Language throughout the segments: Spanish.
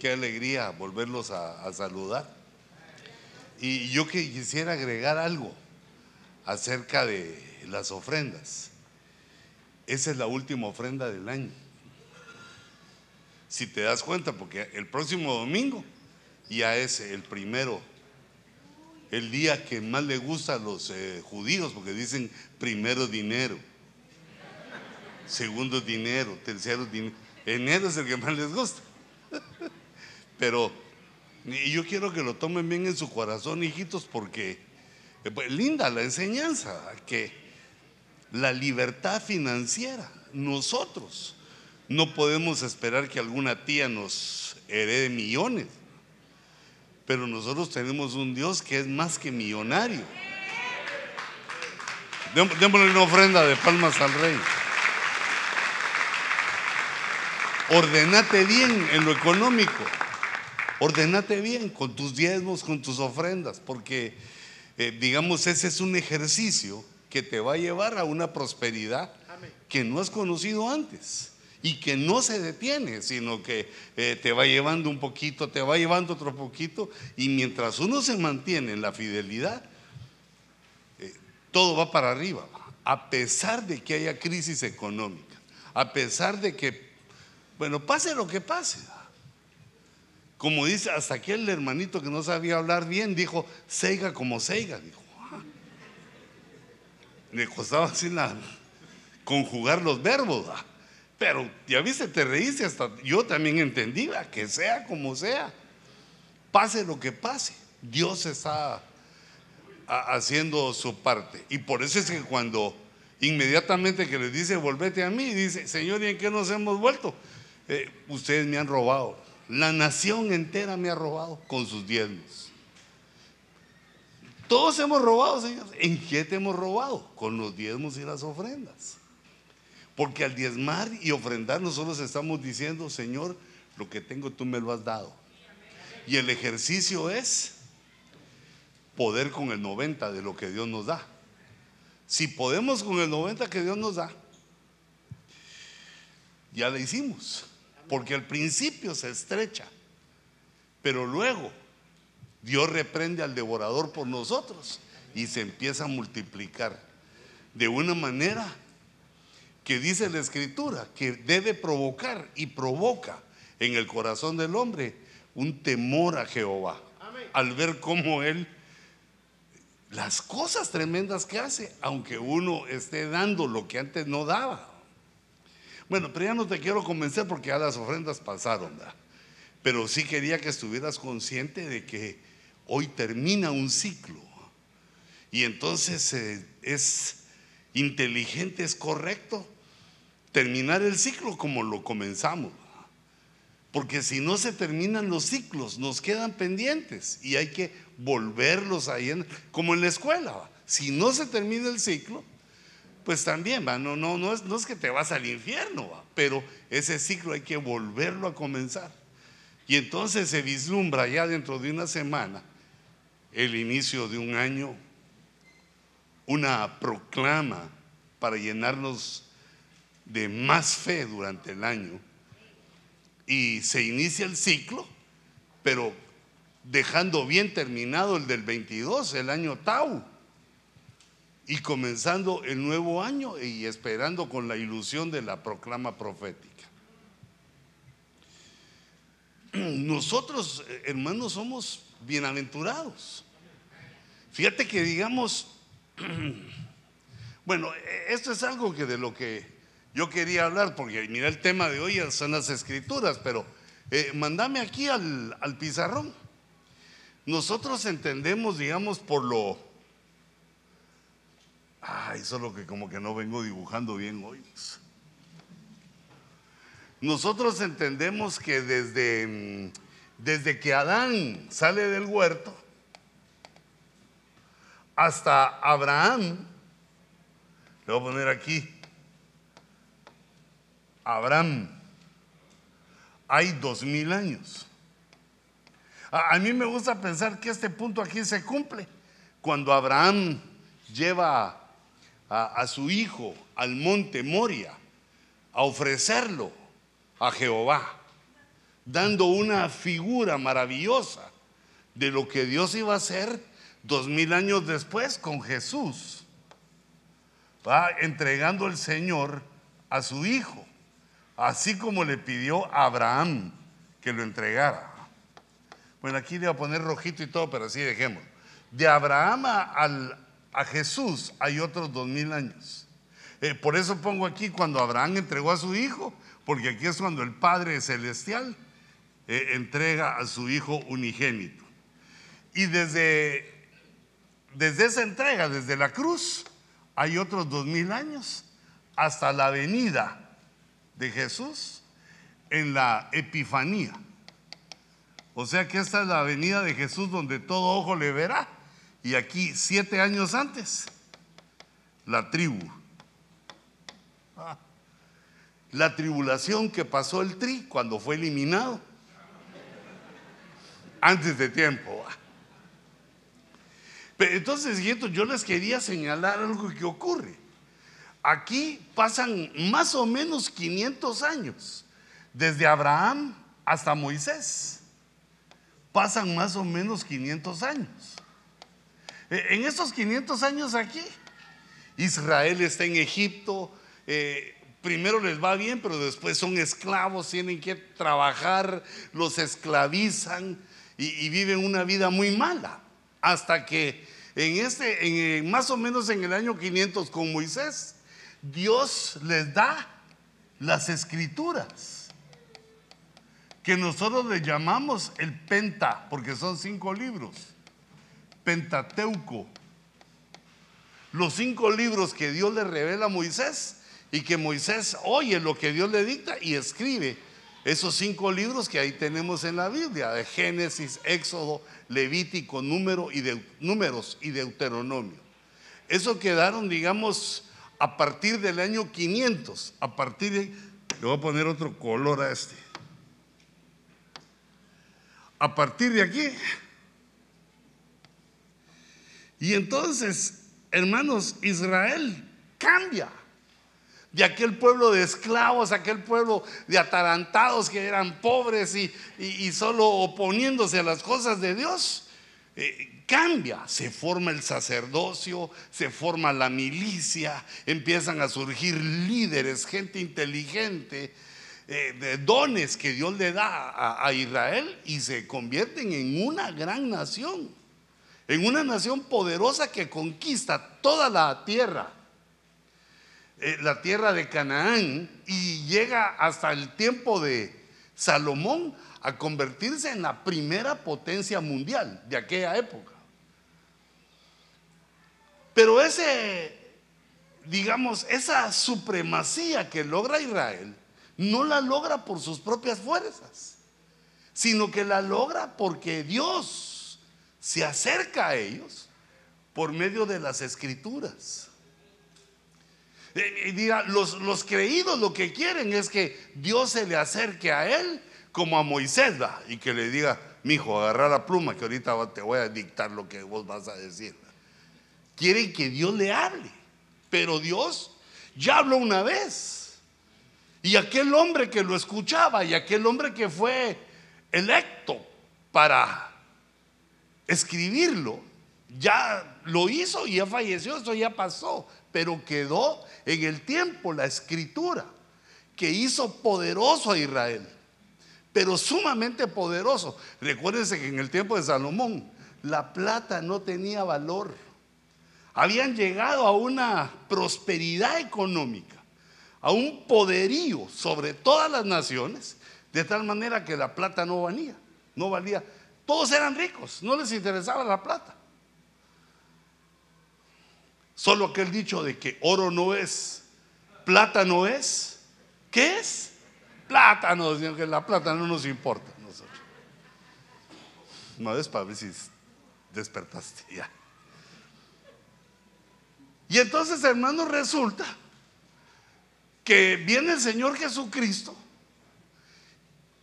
qué alegría volverlos a, saludar. Y yo que quisiera agregar algo acerca de las ofrendas. Esa es la última ofrenda del año. Si te das cuenta, porque el próximo domingo ya es el primero, el día que más le gusta a los eh, judíos, porque dicen primero dinero, segundo dinero, tercero dinero. Enero es el que más les gusta. Pero yo quiero que lo tomen bien en su corazón, hijitos, porque eh, pues, linda la enseñanza, que la libertad financiera, nosotros no podemos esperar que alguna tía nos herede millones, pero nosotros tenemos un Dios que es más que millonario. Démosle una ofrenda de palmas al rey. Ordenate bien en lo económico. Ordenate bien con tus diezmos, con tus ofrendas, porque eh, digamos ese es un ejercicio que te va a llevar a una prosperidad que no has conocido antes y que no se detiene, sino que eh, te va llevando un poquito, te va llevando otro poquito, y mientras uno se mantiene en la fidelidad, eh, todo va para arriba, a pesar de que haya crisis económica, a pesar de que bueno, pase lo que pase. Como dice, hasta aquel hermanito que no sabía hablar bien, dijo, seiga como seiga. Dijo, ah". le costaba así conjugar los verbos. Pero ya viste, te reíste hasta yo también entendí, que sea como sea, pase lo que pase, Dios está haciendo su parte. Y por eso es que cuando inmediatamente que le dice, volvete a mí, dice, Señor, ¿y en qué nos hemos vuelto? Eh, ustedes me han robado. La nación entera me ha robado con sus diezmos. Todos hemos robado, Señor. ¿En qué te hemos robado? Con los diezmos y las ofrendas. Porque al diezmar y ofrendar nosotros estamos diciendo, Señor, lo que tengo tú me lo has dado. Y el ejercicio es poder con el 90 de lo que Dios nos da. Si podemos con el 90 que Dios nos da, ya lo hicimos porque al principio se estrecha, pero luego Dios reprende al devorador por nosotros y se empieza a multiplicar de una manera que dice la escritura que debe provocar y provoca en el corazón del hombre un temor a Jehová al ver cómo él las cosas tremendas que hace, aunque uno esté dando lo que antes no daba. Bueno, pero ya no te quiero convencer porque ya las ofrendas pasaron, ¿verdad? Pero sí quería que estuvieras consciente de que hoy termina un ciclo. Y entonces eh, es inteligente, es correcto terminar el ciclo como lo comenzamos. Porque si no se terminan los ciclos, nos quedan pendientes y hay que volverlos ahí, como en la escuela. Si no se termina el ciclo, pues también, ¿va? No, no, no, es, no es que te vas al infierno, pero ese ciclo hay que volverlo a comenzar. Y entonces se vislumbra ya dentro de una semana el inicio de un año, una proclama para llenarnos de más fe durante el año. Y se inicia el ciclo, pero dejando bien terminado el del 22, el año Tau y comenzando el nuevo año y esperando con la ilusión de la proclama profética. Nosotros, hermanos, somos bienaventurados. Fíjate que digamos, bueno, esto es algo que de lo que yo quería hablar, porque mira el tema de hoy son las escrituras, pero eh, mandame aquí al, al pizarrón. Nosotros entendemos, digamos, por lo Ay, solo que como que no vengo dibujando bien hoy. Nosotros entendemos que desde, mm, desde que Adán sale del huerto hasta Abraham, le voy a poner aquí, Abraham, hay dos mil años. A, a, mí me gusta pensar que este punto aquí se cumple cuando Abraham lleva a, su hijo al monte Moria a ofrecerlo a Jehová. dando una figura maravillosa de lo que Dios iba a hacer dos mil años después con Jesús. Va entregando el Señor a su hijo, así como le pidió a Abraham que lo entregara. Bueno, aquí le voy a poner rojito y todo, pero así dejemos. De Abraham a, a Jesús hay otros dos mil años. Eh, por eso pongo aquí cuando Abraham entregó a su hijo, porque aquí es cuando el Padre Celestial eh, entrega a su hijo unigénito. Y desde, desde esa entrega, desde la cruz, hay otros dos mil años hasta la venida de Jesús en la Epifanía. O sea que esta es la venida de Jesús donde todo ojo le verá. Y aquí, siete años antes, la tribu. Ah. La tribulación que pasó el tri cuando fue eliminado. Antes de tiempo. Entonces, yo les quería señalar algo que ocurre. Aquí pasan más o menos 500 años, desde Abraham hasta Moisés. Pasan más o menos 500 años. E, en estos 500 años aquí, Israel está en Egipto, eh, primero les va bien, pero después son esclavos, tienen que trabajar, los esclavizan y, viven una vida muy mala, hasta que en este, en, más o menos en el año 500 con Moisés, Dios les da las escrituras, que nosotros le llamamos el Penta, porque son cinco libros, Pentateuco. Los cinco libros que Dios le revela a Moisés y que Moisés oye lo que Dios le dicta y escribe esos cinco libros que ahí tenemos en la Biblia, de Génesis, Éxodo, Levítico, número y de, números y Deuteronomio. Eso quedaron, digamos, a partir del año 500, a partir de, le voy a poner otro color a este. A partir de aquí. Y entonces, hermanos, Israel cambia. De aquel pueblo de esclavos, aquel pueblo de atarantados que eran pobres y, solo oponiéndose a las cosas de Dios, eh, cambia, se forma el sacerdocio, se forma la milicia, empiezan a surgir líderes, gente inteligente, eh, de dones que Dios le da a Israel y se convierten en una gran nación, en una nación poderosa que conquista toda la tierra eh, la tierra de Canaán y llega hasta el tiempo de Salomón a convertirse en la primera potencia mundial de aquella época. Pero ese, digamos, esa supremacía que logra Israel, no la logra por sus propias fuerzas, sino que la logra porque Dios se acerca a ellos por medio de las escrituras. Eh, diga, los, los creídos lo que quieren es que Dios se le acerque a él como a Moisés y que le diga, mi hijo, agarra la pluma que ahorita te voy a dictar lo que vos vas a decir. Quieren que Dios le hable, pero Dios ya habló una vez. Y aquel hombre que lo escuchaba y aquel hombre que fue electo para escribirlo, ya lo hizo y ya falleció, eso ya pasó pero quedó en el tiempo la escritura que hizo poderoso a Israel, pero sumamente poderoso. Recuérdense que en el tiempo de Salomón la plata no tenía valor. Habían llegado a una prosperidad económica, a un poderío sobre todas las naciones, de tal manera que la plata no valía, no valía. Todos eran ricos, no les interesaba la plata. Solo aquel dicho de que oro no es, plata no es. ¿Qué es? Plátano, que la plata no nos importa a nosotros. Una vez para ver si despertaste ya. Y entonces, hermanos, resulta que viene el Señor Jesucristo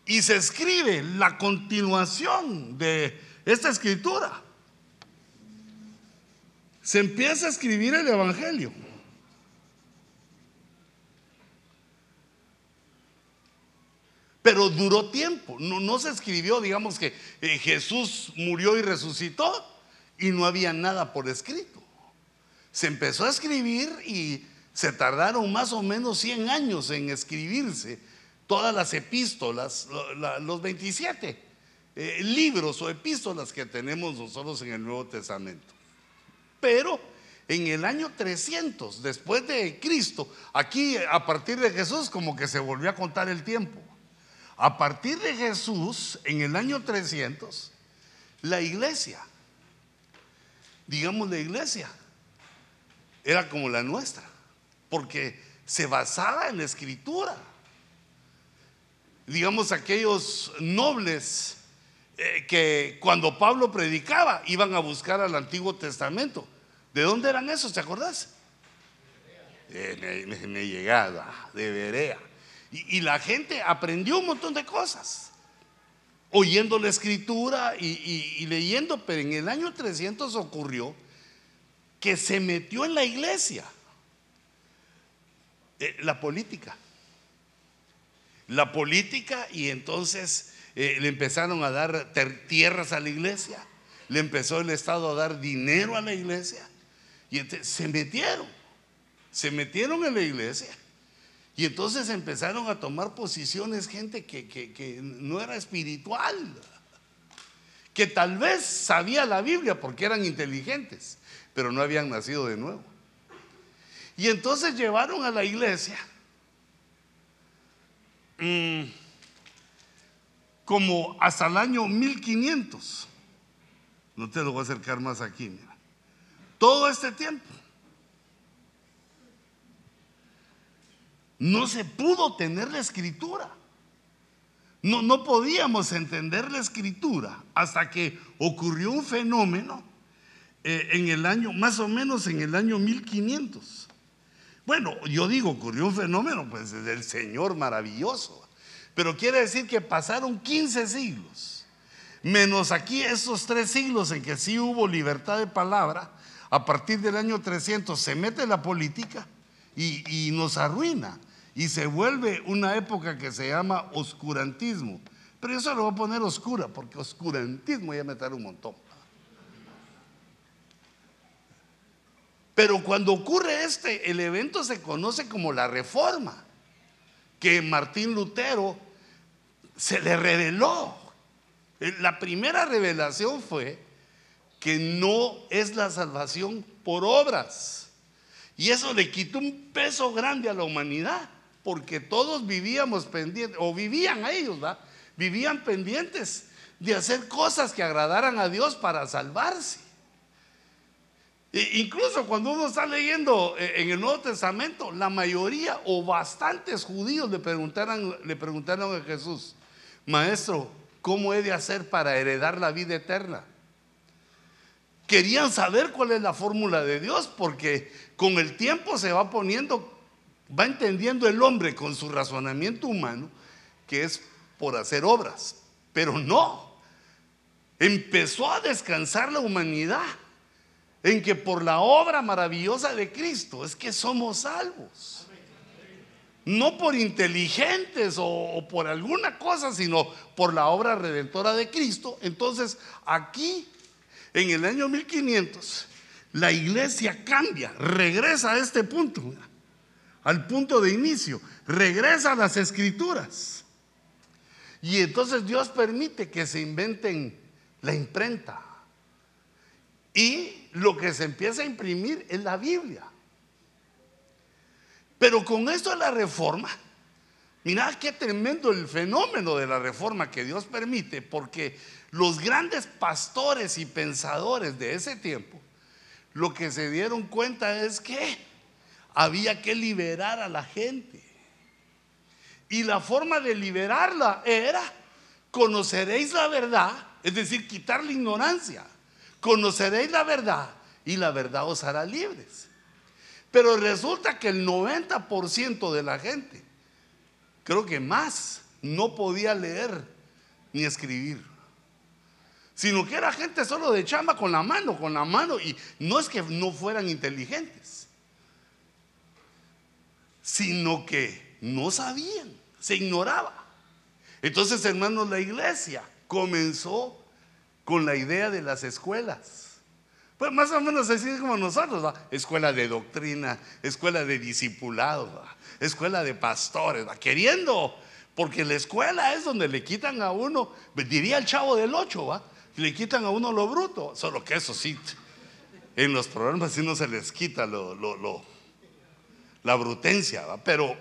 y se escribe la continuación de esta escritura se empieza a escribir el Evangelio. pero duró tiempo. No, se escribió, digamos que eh, Jesús murió y resucitó y no había nada por escrito. Se empezó a escribir y se tardaron más o menos 100 años en escribirse todas las epístolas, los 27 eh, libros o epístolas que tenemos nosotros en el Nuevo Testamento. Pero en el año 300 después de Cristo, aquí a partir de Jesús como que se volvió a contar el tiempo. A partir de Jesús, en el año 300, la iglesia, digamos la iglesia, era como la nuestra, porque se basaba en la escritura. Digamos aquellos nobles eh, que cuando Pablo predicaba iban a buscar al Antiguo Testamento. ¿De dónde eran esos? ¿Te acordás? De, me, llegaba, de Berea. Y, la gente aprendió un montón de cosas, oyendo la escritura y, leyendo, pero en el año 300 ocurrió que se metió en la iglesia eh, la política. La política y entonces eh, le empezaron a dar tierras a la iglesia, le empezó el Estado a dar dinero a la iglesia y entonces se metieron, se metieron en la iglesia y entonces empezaron a tomar posiciones gente que, no era espiritual, que tal vez sabía la Biblia porque eran inteligentes, pero no habían nacido de nuevo. Y entonces llevaron a la iglesia mm, como hasta el año 1500. No te lo voy a acercar más aquí, mira. Todo este tiempo. no se pudo tener la escritura. No, no podíamos entender la escritura hasta que ocurrió un fenómeno eh, en el año, más o menos en el año 1500. Bueno, yo digo, ocurrió un fenómeno, pues del Señor maravilloso. Pero quiere decir que pasaron 15 siglos, menos aquí esos tres siglos en que sí hubo libertad de palabra. A partir del año 300 se mete la política y nos arruina y se vuelve una época que se llama oscurantismo. Pero yo solo voy a poner oscura, porque oscurantismo ya meter un montón. Pero cuando ocurre este, el evento se conoce como la reforma, que Martín Lutero se le reveló. La primera revelación fue que no es la salvación por obras. Y eso le quitó un peso grande a la humanidad porque todos vivíamos pendientes, o vivían ellos, ¿va? Vivían pendientes de hacer cosas que agradaran a Dios para salvarse. Incluso cuando uno está leyendo eh, en el Nuevo Testamento, la mayoría o bastantes judíos le preguntaron, le preguntaron a Jesús, Maestro, ¿cómo he de hacer para heredar la vida eterna? Querían saber cuál es la fórmula de Dios, porque con el tiempo se va poniendo va entendiendo el hombre con su razonamiento humano que es por hacer obras, pero no. Empezó a descansar la humanidad en que por la obra maravillosa de Cristo es que somos salvos. No por inteligentes o, por alguna cosa, sino por la obra redentora de Cristo. Entonces, aquí, en el año 1500, la iglesia cambia, regresa a este punto al punto de inicio, regresa a las escrituras. Y entonces Dios permite que se inventen la imprenta. Y lo que se empieza a imprimir es la Biblia. Pero con esto de la reforma, mira qué tremendo el fenómeno de la reforma que Dios permite, porque los grandes pastores y pensadores de ese tiempo, lo que se dieron cuenta es que había que liberar a la gente. Y la forma de liberarla era, conoceréis la verdad, es decir, quitar la ignorancia. Conoceréis la verdad y la verdad os hará libres. Pero resulta que el 90% de la gente, creo que más, no podía leer ni escribir. Sino que era gente solo de chamba con la mano, con la mano. Y no es que no fueran inteligentes sino que no sabían, se ignoraba. Entonces, hermanos, la iglesia comenzó con la idea de las escuelas. Pues más o menos así como nosotros, escuela de doctrina, escuela de discipulado, escuela de pastores, queriendo, porque la escuela es donde le quitan a uno, diría el chavo del 8, ¿va? le quitan a uno lo bruto, solo que eso sí, en los programas sí no se les quita lo, lo, la brutencia, ¿va? pero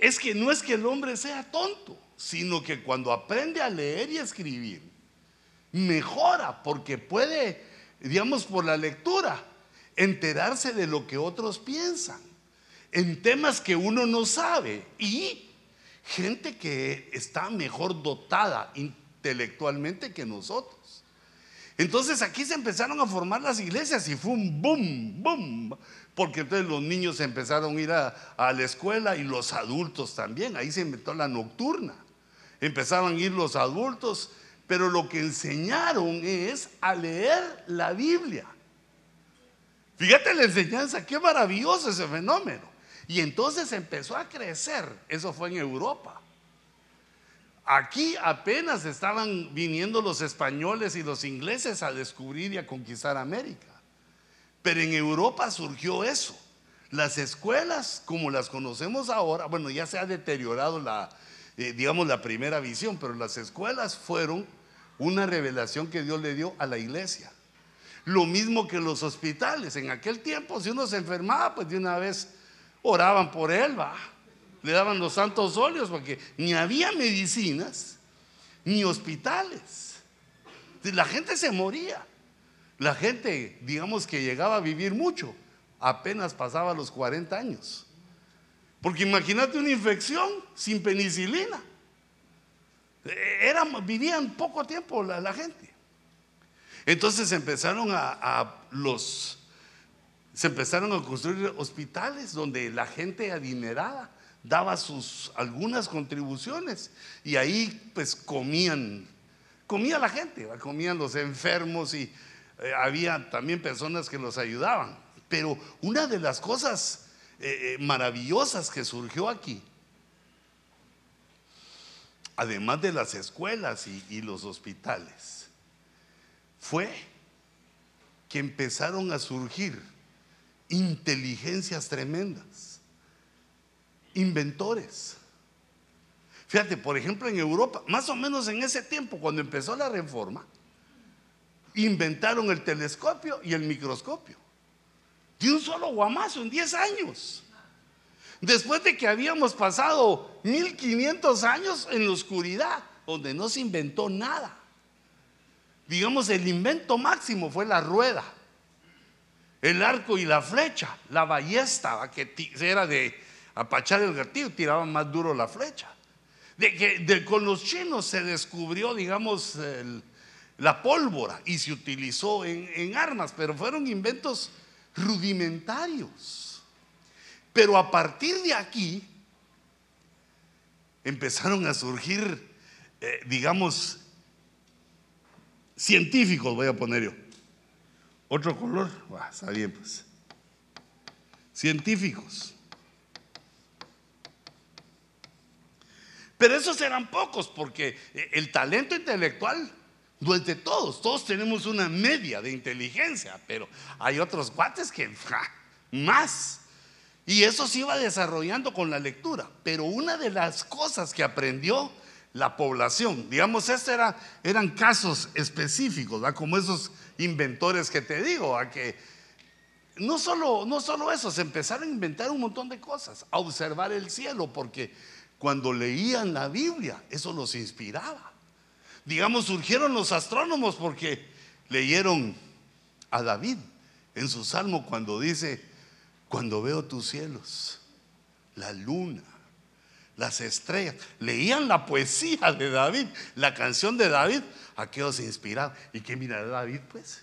es que no es que el hombre sea tonto, sino que cuando aprende a leer y escribir, mejora porque puede, digamos, por la lectura, enterarse de lo que otros piensan en temas que uno no sabe y gente que está mejor dotada intelectualmente que nosotros. Entonces aquí se empezaron a formar las iglesias y fue un boom, boom, porque entonces los niños empezaron a ir a, a la escuela y los adultos también, ahí se inventó la nocturna. Empezaron a ir los adultos pero lo que enseñaron es a leer la Biblia. Fíjate la enseñanza, qué maravilloso ese fenómeno. Y entonces empezó a crecer, eso fue en Europa. Aquí apenas estaban viniendo los españoles y los ingleses a descubrir y a conquistar América. Pero en Europa surgió eso. Las escuelas, como las conocemos ahora, bueno, ya se ha deteriorado la, eh, digamos, la primera visión, pero las escuelas fueron una revelación que Dios le dio a la iglesia. Lo mismo que los hospitales. En aquel tiempo, si uno se enfermaba, pues de una vez oraban por él, va. Le daban los santos óleos porque ni había medicinas ni hospitales. La gente se moría. La gente, digamos que llegaba a vivir mucho, apenas pasaba los 40 años. Porque imagínate una infección sin penicilina. Eran, vivían poco tiempo la, gente. Entonces empezaron a, los se empezaron a construir hospitales donde la gente adinerada daba sus algunas contribuciones y ahí pues comían comía la gente, comían los enfermos y eh, había también personas que los ayudaban. Pero una de las cosas eh, eh, maravillosas que surgió aquí además de las escuelas y, los hospitales, fue que empezaron a surgir inteligencias tremendas, inventores. Fíjate, por ejemplo, en Europa, más o menos en ese tiempo, cuando empezó la reforma, inventaron el telescopio y el microscopio. De un solo guamazo en 10 años. Después de que habíamos pasado 1500 años en la oscuridad, donde no se inventó nada. Digamos, el invento máximo fue la rueda, el arco y la flecha, la ballesta, que era de apachar el gatillo, tiraban más duro la flecha. De que con los chinos se descubrió, digamos, la pólvora y se utilizó en armas, pero fueron inventos rudimentarios. Pero a partir de aquí empezaron a surgir, eh, digamos, científicos, voy a poner yo. Otro color, está bien pues. Científicos. Pero esos eran pocos porque eh, el talento intelectual no todos. Todos tenemos una media de inteligencia, pero hay otros cuates que más. Y eso se iba desarrollando con la lectura. Pero una de las cosas que aprendió la población, digamos, estos era, eran casos específicos, como esos inventores que te digo, a que no solo, no solo eso, se empezaron a inventar un montón de cosas, a observar el cielo, porque cuando leían la Biblia, eso los inspiraba. Digamos, surgieron los astrónomos porque leyeron a David en su salmo cuando dice, cuando veo tus cielos, la luna, las estrellas, leían la poesía de David, la canción de David, aquellos se inspiraban. ¿Y qué mira David? Pues,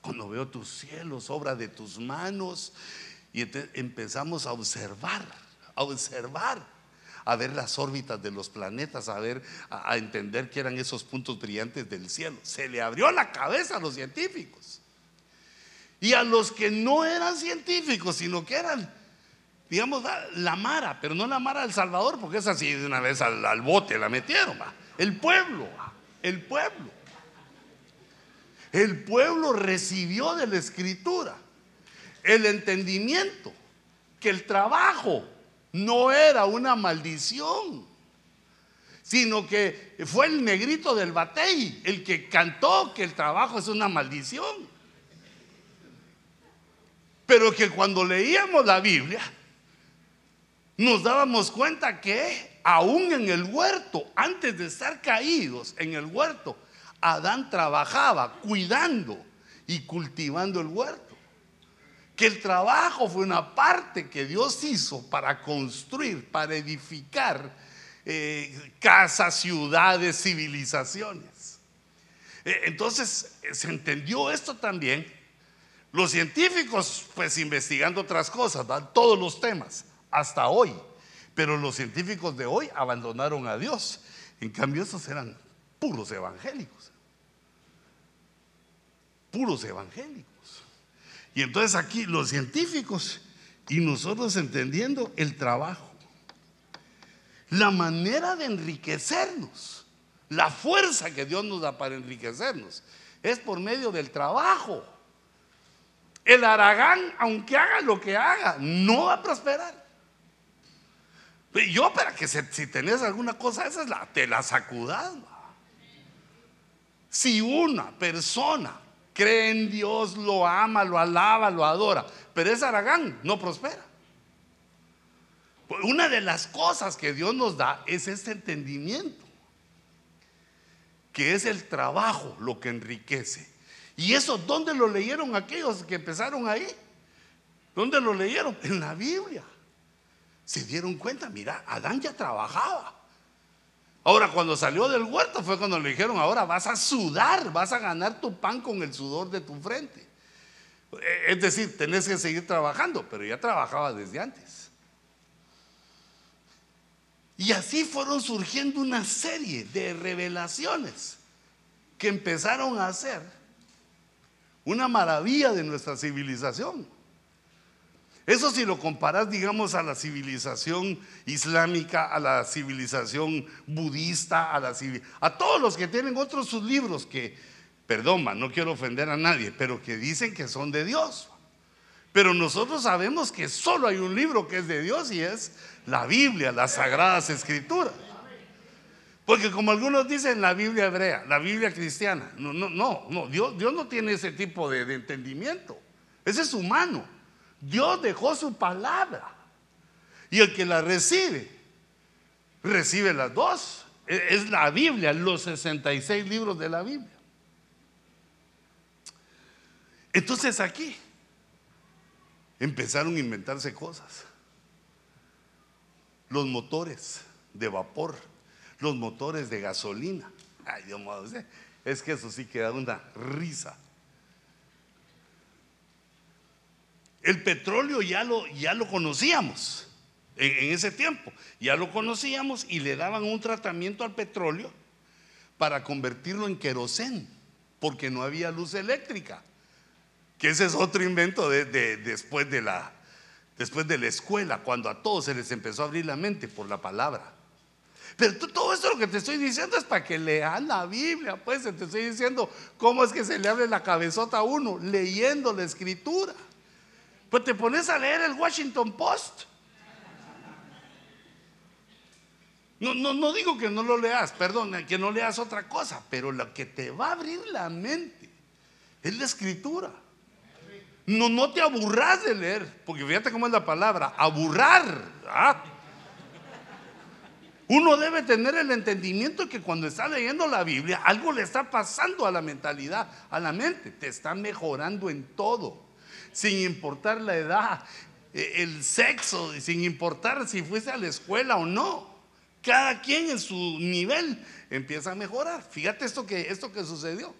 cuando veo tus cielos, obra de tus manos, y empezamos a observar, a observar, a ver las órbitas de los planetas, a ver, a, entender qué eran esos puntos brillantes del cielo. Se le abrió la cabeza a los científicos. Y a los que no eran científicos, sino que eran digamos, la Mara, pero no la Mara del Salvador, porque es así, de una vez al, bote la metieron, el pueblo, el pueblo. El pueblo recibió de la escritura el entendimiento que el trabajo no era una maldición, sino que fue el negrito del batey el que cantó que el trabajo es una maldición. Pero que cuando leíamos la Biblia, nos dábamos cuenta que aún en el huerto, antes de estar caídos en el huerto, Adán trabajaba cuidando y cultivando el huerto. Que el trabajo fue una parte que Dios hizo para construir, para edificar eh, casas, ciudades, civilizaciones. Eh, entonces se entendió esto también. Los científicos, pues investigando otras cosas, todos los temas hasta hoy. Pero los científicos de hoy abandonaron a Dios. En cambio, esos eran puros evangélicos. Puros evangélicos. Y entonces aquí los científicos y nosotros entendiendo el trabajo. La manera de enriquecernos, la fuerza que Dios nos da para enriquecernos, es por medio del trabajo. El aragán, aunque haga lo que haga, no va a prosperar. Yo para que si tenés alguna cosa esa, la, te la sacudas. Si una persona cree en Dios, lo ama, lo alaba, lo adora, pero es aragán, no prospera. Una de las cosas que Dios nos da es este entendimiento, que es el trabajo lo que enriquece. ¿Y eso dónde lo leyeron aquellos que empezaron ahí? ¿Dónde lo leyeron? En la Biblia se dieron cuenta, mira, Adán ya trabajaba. Ahora, cuando salió del huerto fue cuando le dijeron, ahora vas a sudar, vas a ganar tu pan con el sudor de tu frente. Eh, es decir, tenés que seguir trabajando, pero ya trabajaba desde antes. Y así fueron surgiendo una serie de revelaciones que empezaron a ser una maravilla de nuestra civilización. Eso si lo comparas, digamos, a la civilización islámica, a la civilización budista, a, la a todos los que tienen otros sus libros que, perdón, no quiero ofender a nadie, pero que dicen que son de Dios. Pero nosotros sabemos que solo hay un libro que es de Dios y es la Biblia, las Sagradas Escrituras. Porque como algunos dicen la Biblia hebrea, la Biblia cristiana, no, no, no, no Dios, Dios no tiene ese tipo de, de entendimiento. Ese es humano. Dios dejó su palabra. Y el que la recibe, recibe las dos. E-, es la Biblia, los 66 libros de la Biblia. Entonces aquí empezaron a inventarse cosas. Los motores de vapor, los motores de gasolina. Ay, Dios mío, es que eso sí queda una risa. El petróleo ya lo, ya lo conocíamos en, ese tiempo, ya lo conocíamos y le daban un tratamiento al petróleo para convertirlo en querosén, porque no había luz eléctrica, que ese es otro invento de, después, de la, después de la escuela, cuando a todos se les empezó a abrir la mente por la palabra. Pero todo esto lo que te estoy diciendo es para que lean la Biblia, pues te estoy diciendo cómo es que se le abre la cabezota a uno, leyendo la escritura. Pues te pones a leer el Washington Post. No, no, no digo que no lo leas, perdón, que no leas otra cosa, pero lo que te va a abrir la mente es la escritura. No, no te aburras de leer, porque fíjate cómo es la palabra, aburrar. ¿ah? Uno debe tener el entendimiento que cuando está leyendo la Biblia, algo le está pasando a la mentalidad, a la mente, te está mejorando en todo sin importar la edad, e, el sexo, sin importar si fuese a la escuela o no. Cada quien en su nivel empieza a mejorar. Fíjate esto que, esto que sucedió.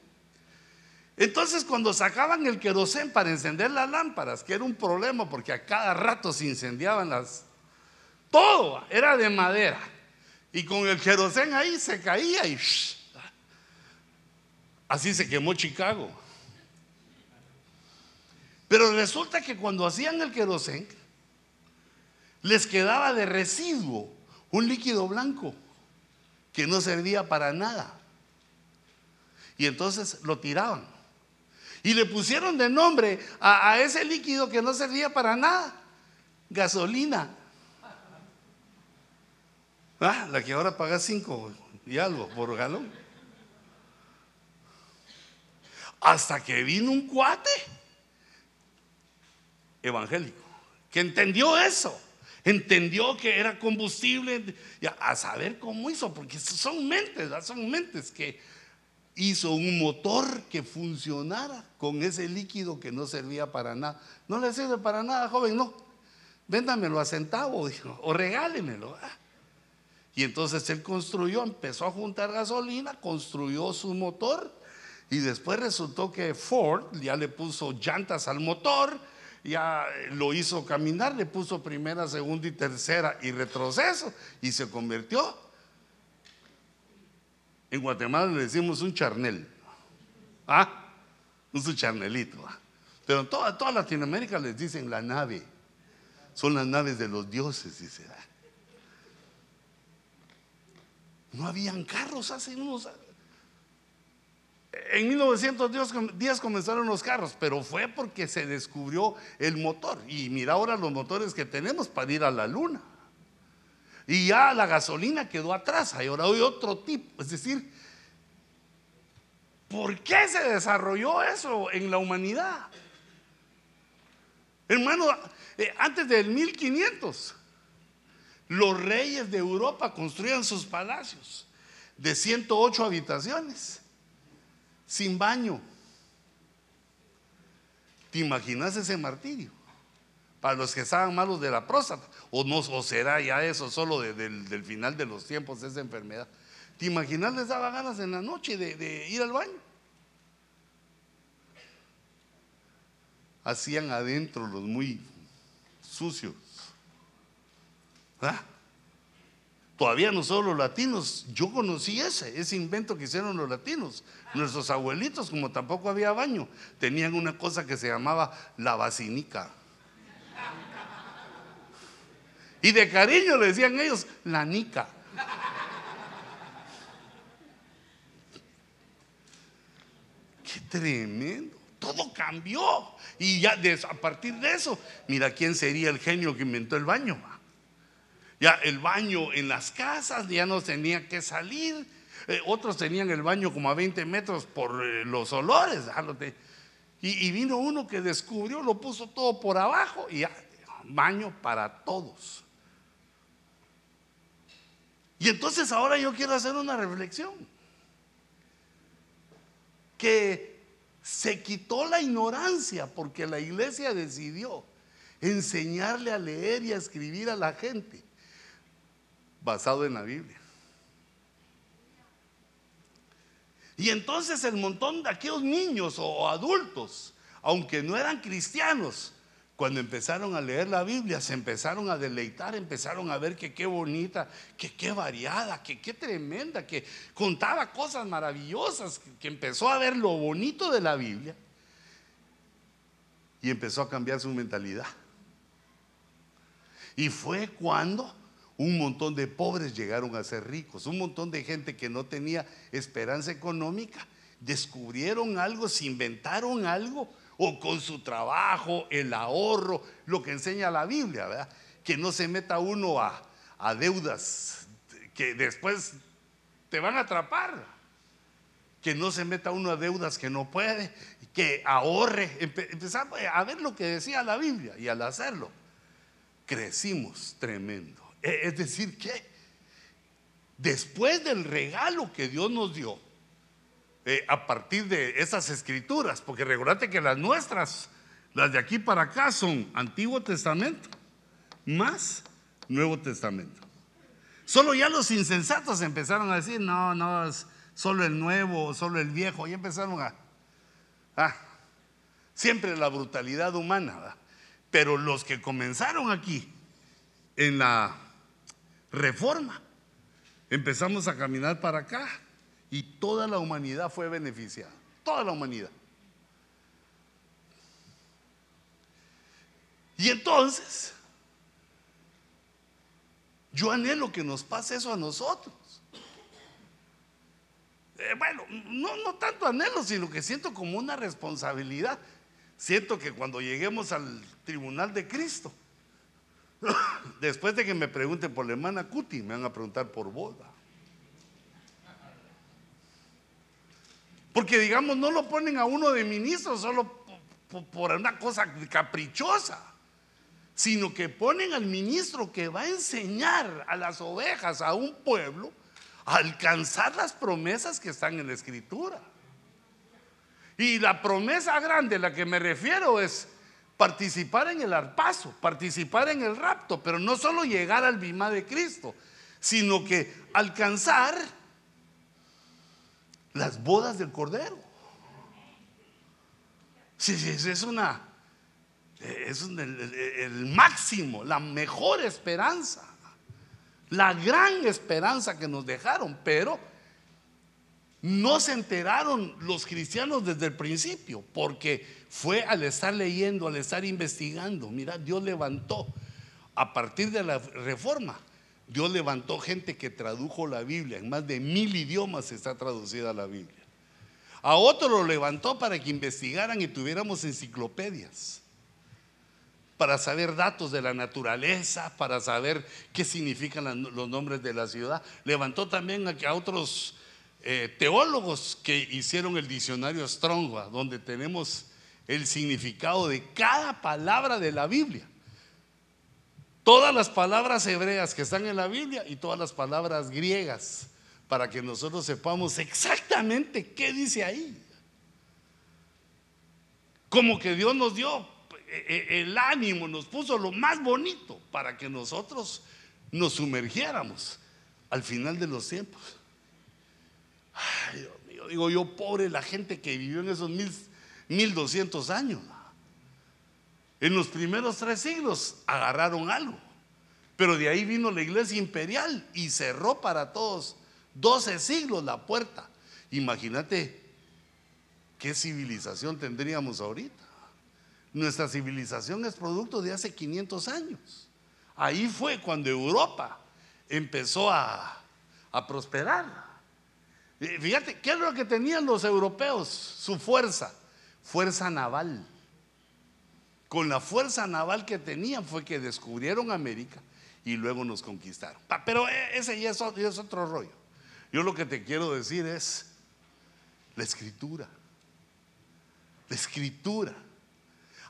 Entonces cuando sacaban el querosén para encender las lámparas, que era un problema porque a cada rato se incendiaban las... Todo era de madera. Y con el querosén ahí se caía y... Así se quemó Chicago. Pero resulta que cuando hacían el querosén, les quedaba de residuo un líquido blanco que no servía para nada. Y entonces lo tiraban. Y le pusieron de nombre a, ese líquido que no servía para nada, gasolina. Ah, la que ahora paga cinco y algo por galón. Hasta que vino un cuate evangélico que entendió eso. Entendió que era combustible, a saber cómo hizo, porque son mentes, son mentes que hizo un motor que funcionara con ese líquido que no servía para nada. No le sirve para nada, joven, no. Véndamelo a centavo, o regálemelo. Y entonces él construyó, empezó a juntar gasolina, construyó su motor y después resultó que Ford ya le puso llantas al motor, ya lo hizo caminar, le puso primera, segunda y tercera y retroceso y se convirtió en Guatemala le decimos un charnel. ¿Ah? Un charnelito. Pero en toda, toda Latinoamérica les dicen la nave. Son las naves de los dioses, dice. No habían carros hace unos En 1910 comenzaron los carros, pero fue porque se descubrió el motor. Y mira ahora los motores que tenemos para ir a la luna. Y ya la gasolina quedó atrás, y ahora hay otro tipo. Es decir, ¿por qué se desarrolló eso en la humanidad? Hermano, eh, antes del 1500, los reyes de Europa construían sus palacios de 108 habitaciones, sin baño. ¿Te imaginas ese martirio? Para los que estaban malos de la próstata. O, no, o será ya eso solo del, final de los tiempos, esa enfermedad. ¿Te imaginas les daba ganas en la noche de, ir al baño? Hacían adentro los muy sucios. ¿Ah? Todavía nosotros los latinos, yo conocí ese, ese invento que hicieron los latinos. Nuestros abuelitos, como tampoco había baño, tenían una cosa que se llamaba la vacinica. Y de cariño le decían ellos, la nica. Qué tremendo. Todo cambió. Y ya a partir de eso, mira quién sería el genio que inventó el baño. Ya el baño en las casas ya no tenía que salir. Eh, otros tenían el baño como a 20 metros por eh, los olores. Y, y, vino uno que descubrió, lo puso todo por abajo y ya, baño para todos. Y entonces ahora yo quiero hacer una reflexión. Que se quitó la ignorancia porque la iglesia decidió enseñarle a leer y a escribir a la gente basado en la Biblia. Y entonces el montón de aquellos niños o adultos, aunque no eran cristianos, cuando empezaron a leer la Biblia, se empezaron a deleitar, empezaron a ver que qué bonita, que qué variada, que qué tremenda, que contaba cosas maravillosas, que empezó a ver lo bonito de la Biblia y empezó a cambiar su mentalidad. Y fue cuando un montón de pobres llegaron a ser ricos, un montón de gente que no tenía esperanza económica, descubrieron algo, se inventaron algo o con su trabajo, el ahorro, lo que enseña la Biblia, ¿verdad? Que no se meta uno a, deudas que después te van a atrapar. Que no se meta uno a deudas que no puede, que ahorre. Empezamos a ver lo que decía la Biblia y al hacerlo, crecimos tremendo. E, es decir, que después del regalo que Dios nos dio, eh, a partir de esas escrituras, porque recordate que las nuestras, las de aquí para acá, son Antiguo Testamento más Nuevo Testamento. Solo ya los insensatos empezaron a decir, no, no, es solo el nuevo, solo el viejo, y empezaron a... Ah, siempre la brutalidad humana, pero los que comenzaron aquí en la reforma, empezamos a caminar para acá y toda la humanidad fue beneficiada. Toda la humanidad. Y entonces, Yo anhelo que nos pase eso a nosotros. Eh, bueno, no, no tanto anhelo, sino que siento como una responsabilidad. Siento que cuando lleguemos al tribunal de Cristo, después de que me pregunten por la hermana Cuti, me van a preguntar por boda. Porque digamos, no lo ponen a uno de ministro solo por una cosa caprichosa, sino que ponen al ministro que va a enseñar a las ovejas, a un pueblo, a alcanzar las promesas que están en la escritura. Y la promesa grande a la que me refiero es participar en el arpazo, participar en el rapto, pero no solo llegar al bima de Cristo, sino que alcanzar las bodas del Cordero. Sí, sí, es una, es el máximo, la mejor esperanza, la gran esperanza que nos dejaron, pero no se enteraron los cristianos desde el principio, porque fue al estar leyendo, al estar investigando. Mira, Dios levantó, a partir de la reforma, Dios levantó gente que tradujo la Biblia. En más de mil idiomas está traducida la Biblia. A otro lo levantó para que investigaran y tuviéramos enciclopedias. Para saber datos de la naturaleza, para saber qué significan los nombres de la ciudad. Levantó también a otros eh, teólogos que hicieron el diccionario Strongwa, donde tenemos el significado de cada palabra de la Biblia. Todas las palabras hebreas que están en la Biblia y todas las palabras griegas, para que nosotros sepamos exactamente qué dice ahí. Como que Dios nos dio eh, eh, el ánimo, nos puso lo más bonito para que nosotros nos sumergiéramos al final de los tiempos. Ay, Dios mío, digo yo, pobre la gente que vivió en esos mil, 1200 años. En los primeros tres siglos agarraron algo, pero de ahí vino la iglesia imperial y cerró para todos 12 siglos la puerta. Imagínate qué civilización tendríamos ahorita. Nuestra civilización es producto de hace 500 años. Ahí fue cuando Europa empezó a, a prosperar. Fíjate, ¿qué es lo que tenían los europeos? Su fuerza, fuerza naval. Con la fuerza naval que tenían fue que descubrieron América y luego nos conquistaron. Pero e, ese ya es otro rollo. Yo lo que te quiero decir es la escritura. La escritura.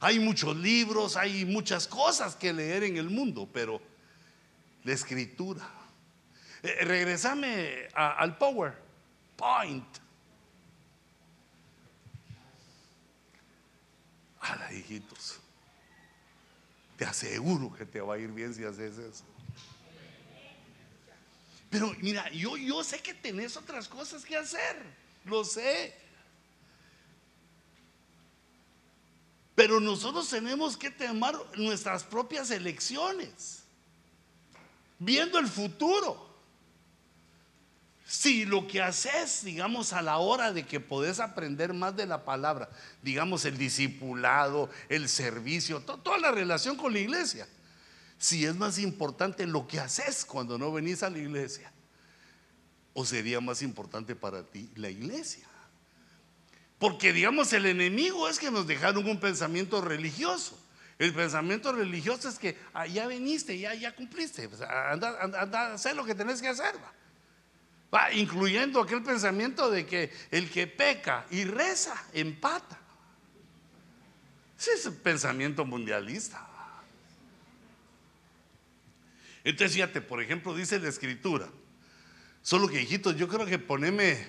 Hay muchos libros, hay muchas cosas que leer en el mundo, pero la escritura. Eh, regresame al Power point. la hijitos. Te aseguro que te va a ir bien si haces eso. Pero mira, yo, yo sé que tenés otras cosas que hacer. Lo sé. Pero nosotros tenemos que tomar nuestras propias elecciones. Viendo el futuro. Si lo que haces, digamos, a la hora de que podés aprender más de la palabra, digamos, el discipulado, el servicio, toda la relación con la iglesia, si es más importante lo que haces cuando no venís a la iglesia, o sería más importante para ti la iglesia. Porque, digamos, el enemigo es que nos dejaron un pensamiento religioso. El pensamiento religioso es que ah, ya viniste, ya, ya cumpliste, pues, anda, anda, a lo que tenés que hacer. ¿va? Incluyendo aquel pensamiento de que el que peca y reza empata. Ese es un pensamiento mundialista. Entonces, fíjate, por ejemplo, dice la escritura. Solo que, hijitos, yo creo que poneme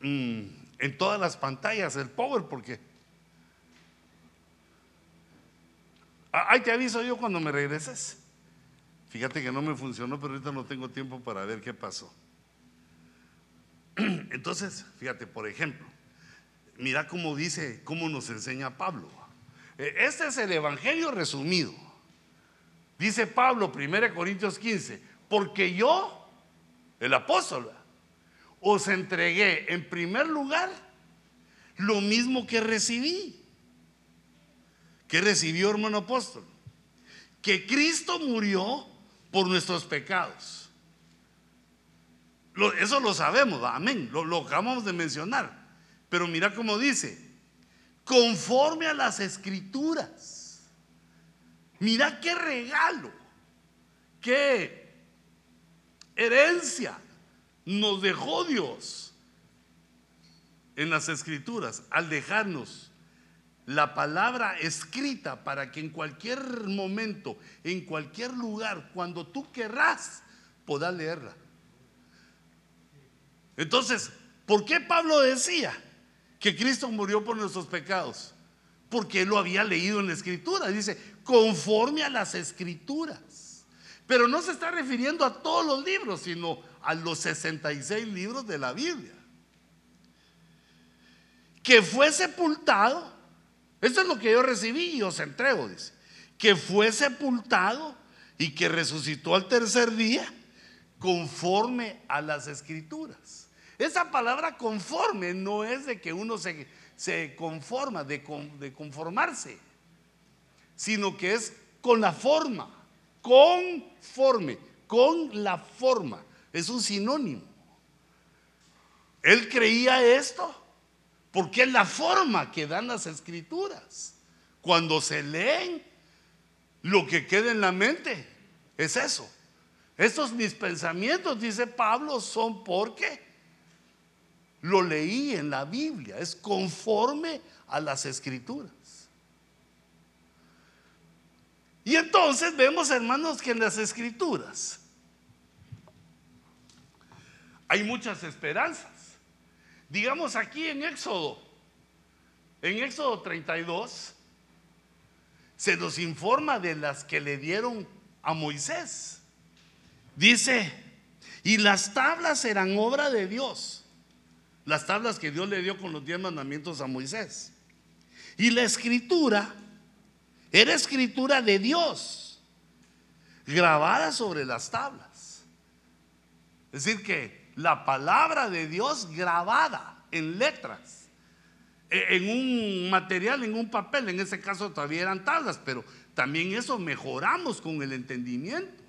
mm, en todas las pantallas el power, porque ahí te aviso yo cuando me regreses. Fíjate que no me funcionó, pero ahorita no tengo tiempo para ver qué pasó. Entonces, fíjate, por ejemplo, mira cómo dice, cómo nos enseña Pablo. E, este es el Evangelio resumido. Dice Pablo, 1 Corintios 15, porque yo, el apóstol, os entregué en primer lugar lo mismo que recibí. ¿Qué recibió hermano apóstol? Que Cristo murió por nuestros pecados. eso lo sabemos, amén, lo, lo acabamos de mencionar. Pero mira cómo dice, conforme a las escrituras. Mira qué regalo, qué herencia nos dejó Dios en las escrituras al dejarnos la palabra escrita para que en cualquier momento, en cualquier lugar, cuando tú querrás, puedas leerla. Entonces, ¿por qué Pablo decía que Cristo murió por nuestros pecados? Porque él lo había leído en la escritura. Dice, conforme a las escrituras. Pero no se está refiriendo a todos los libros, sino a los 66 libros de la Biblia. Que fue sepultado esto es lo que yo recibí y os entrego, dice. Que fue sepultado y que resucitó al tercer día conforme a las escrituras. Esa palabra conforme no es de que uno se, se conforma, de, de conformarse, sino que es con la forma, conforme, con la forma. Es un sinónimo. Él creía esto porque es la forma que dan las escrituras. Cuando se leen, lo que queda en la mente es eso. Estos mis pensamientos, dice Pablo, son porque lo leí en la Biblia, es conforme a las escrituras. Y entonces vemos, hermanos, que en las escrituras hay muchas esperanzas. Digamos aquí en Éxodo, en Éxodo 32, se nos informa de las que le dieron a Moisés. Dice, y las tablas eran obra de Dios. Las tablas que Dios le dio con los diez mandamientos a Moisés. Y la escritura era escritura de Dios, grabada sobre las tablas. Es decir, que la palabra de Dios grabada en letras, e, en un material, en un papel, en ese caso todavía eran tablas, pero también eso mejoramos con el entendimiento.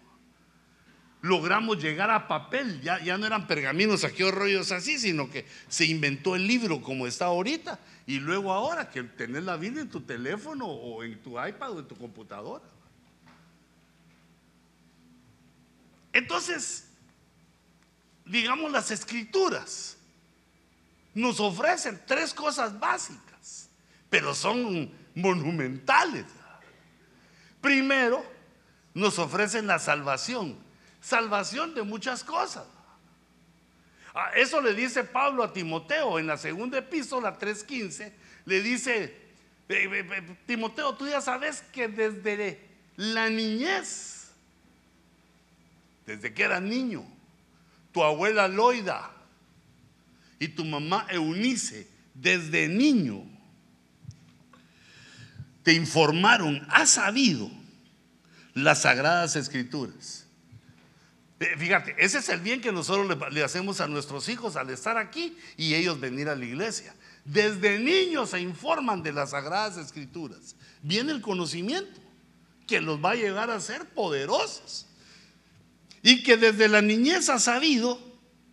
Logramos llegar a papel, ya, ya no eran pergaminos, aquellos rollos así, sino que se inventó el libro como está ahorita. Y luego ahora que tenés la Biblia en tu teléfono o en tu iPad o en tu computadora. Entonces, digamos, las escrituras nos ofrecen tres cosas básicas, pero son monumentales. Primero, nos ofrecen la salvación, salvación de muchas cosas. Ah, eso le dice Pablo a Timoteo en la segunda epístola 3.15, le dice, Timoteo, tú ya sabes que desde la niñez, desde que era niño, tu abuela Loida y tu mamá Eunice desde niño te informaron, has sabido las sagradas escrituras. Eh, fíjate, ese es el bien que nosotros le, hacemos a nuestros hijos al estar aquí y ellos venir a la iglesia. Desde niños se informan de las sagradas escrituras. Viene el conocimiento que los va a llegar a ser poderosos y que desde la niñez ha sabido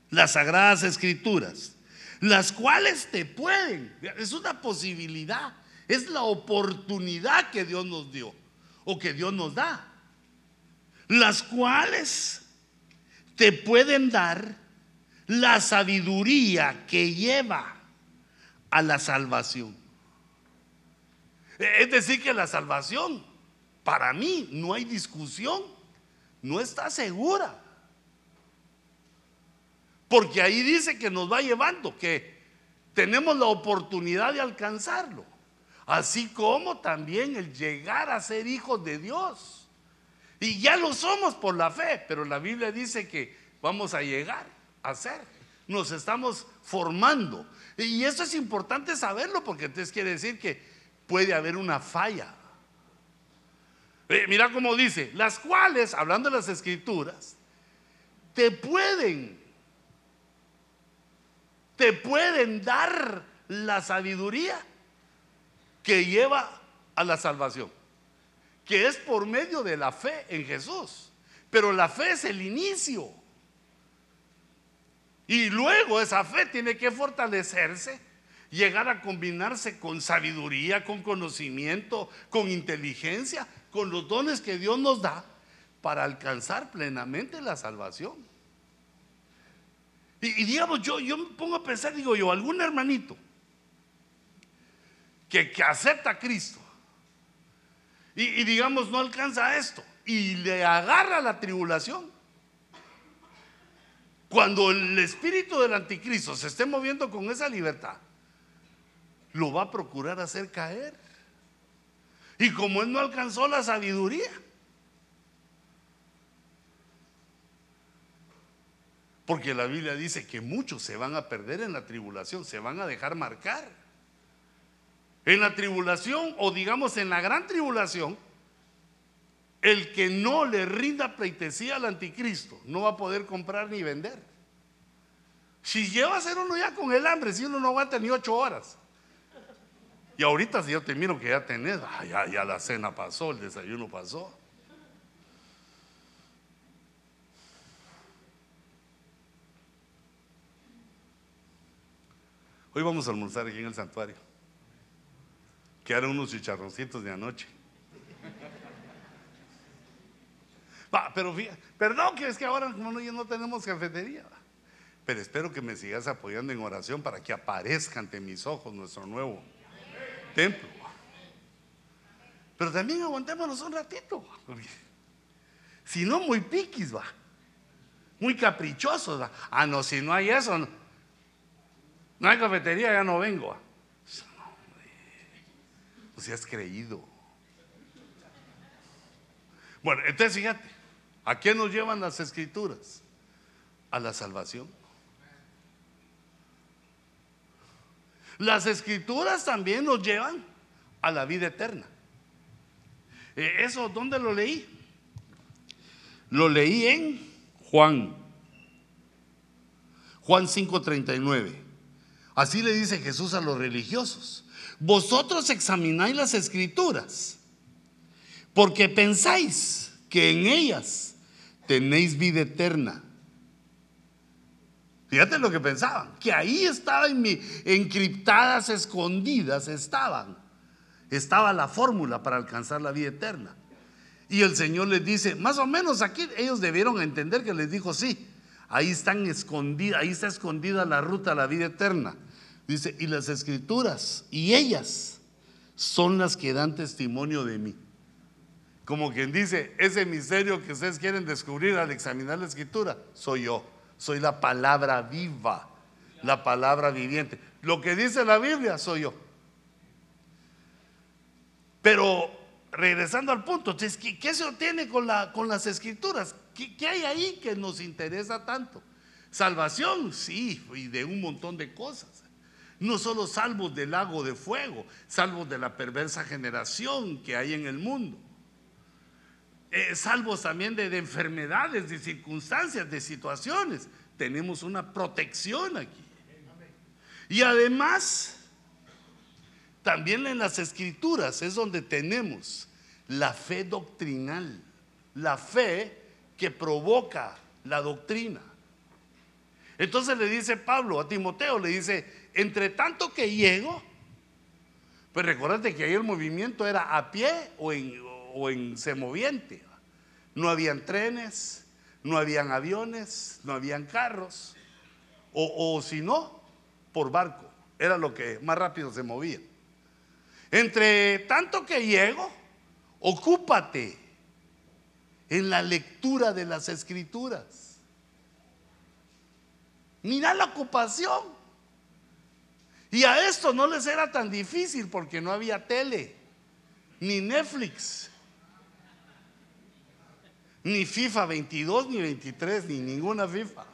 las sagradas escrituras, las cuales te pueden, es una posibilidad, es la oportunidad que Dios nos dio o que Dios nos da, las cuales te pueden dar la sabiduría que lleva a la salvación. Es decir, que la salvación, para mí, no hay discusión no está segura. Porque ahí dice que nos va llevando, que tenemos la oportunidad de alcanzarlo. Así como también el llegar a ser hijos de Dios. Y ya lo somos por la fe, pero la Biblia dice que vamos a llegar a ser. Nos estamos formando. Y eso es importante saberlo porque entonces quiere decir que puede haber una falla eh, mira cómo dice, las cuales, hablando de las escrituras, te pueden, te pueden dar la sabiduría que lleva a la salvación, que es por medio de la fe en Jesús. Pero la fe es el inicio. Y luego esa fe tiene que fortalecerse, llegar a combinarse con sabiduría, con conocimiento, con inteligencia, con los dones que Dios nos da para alcanzar plenamente la salvación. Y, digamos, yo, yo me pongo a pensar, digo yo, algún hermanito que, que acepta a Cristo y, y digamos no alcanza esto y le agarra la tribulación. Cuando el espíritu del anticristo se esté moviendo con esa libertad, lo va a procurar hacer caer. Y como él no alcanzó la sabiduría, porque la Biblia dice que muchos se van a perder en la tribulación, se van a dejar marcar. En la tribulación, o digamos en la gran tribulación, el que no le rinda pleitesía al anticristo no va a poder comprar ni vender. Si lleva a ser uno ya con el hambre, si uno no aguanta ni ocho horas. Y ahorita si yo te miro que ya tenés, ah, ya, ya la cena pasó, el desayuno pasó. Hoy vamos a almorzar aquí en el santuario. Quedaron unos chicharroncitos de anoche. pero fíjate, perdón que es que ahora no, no tenemos cafetería. Pero espero que me sigas apoyando en oración para que aparezca ante mis ojos nuestro nuevo templo. Pero también aguantémonos un ratito. Si no, muy piquis, va. Muy caprichosos. Va. Ah, no, si no hay eso, no, hay cafetería, ya no vengo. No seas creído. Bueno, entonces fíjate. ¿A qué nos llevan las escrituras? A la salvación. Las escrituras también nos llevan a la vida eterna. Eh, ¿Eso dónde lo leí? Lo leí en Juan. Juan 5:39. Así le dice Jesús a los religiosos. Vosotros examináis las escrituras porque pensáis que en ellas tenéis vida eterna. Fíjate lo que pensaban, que ahí estaban encriptadas, escondidas, estaban. Estaba la fórmula para alcanzar la vida eterna. Y el Señor les dice, más o menos aquí ellos debieron entender que les dijo, sí, ahí están escondidas, ahí está escondida la ruta a la vida eterna. Dice, y las escrituras, y ellas son las que dan testimonio de mí. Como quien dice, ese misterio que ustedes quieren descubrir al examinar la escritura, soy yo. Soy la palabra viva, la palabra viviente. Lo que dice la Biblia, soy yo. Pero regresando al punto, ¿qué, se obtiene con, la, con las escrituras? ¿Qué, ¿Qué hay ahí que nos interesa tanto? Salvación, sí, y de un montón de cosas. No solo salvos del lago de fuego, salvos de la perversa generación que hay en el mundo eh, salvos también de, enfermedades, de circunstancias, de situaciones. Tenemos una protección aquí. Y además, también en las escrituras es donde tenemos la fe doctrinal, la fe que provoca la doctrina. Entonces le dice Pablo a Timoteo, le dice, entre tanto que llego, pues recuérdate que ahí el movimiento era a pie o en, o en semoviente. No habían trenes, no habían aviones, no habían carros, o, o si no, por barco. Era lo que más rápido se movía. Entre tanto que llego, ocúpate en la lectura de las escrituras. Mira la ocupación. Y a esto no les era tan difícil porque no había tele, ni Netflix, ni FIFA 22, ni 23, ni ninguna FIFA.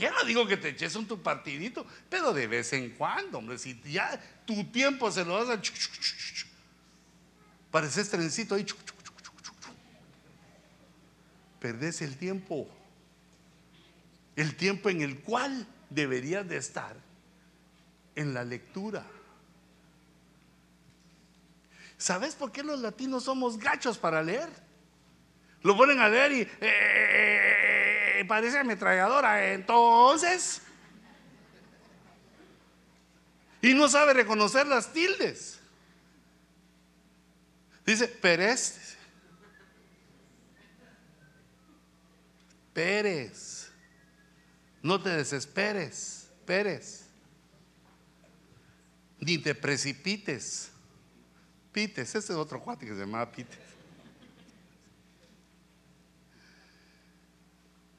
ya no digo que te eches un tu partidito, pero de vez en cuando, hombre, si ya tu tiempo se lo das a... Pareces trencito ahí. Perdés el tiempo. El tiempo en el cual deberías de estar en la lectura. ¿Sabes por qué los latinos somos gachos para leer? Lo ponen a leer y eh, eh, eh, parece ametralladora. Entonces, y no sabe reconocer las tildes. Dice, Pérez. Pérez. No te desesperes, Pérez. Ni te precipites. Pites, ese es otro cuate que se llama Pites.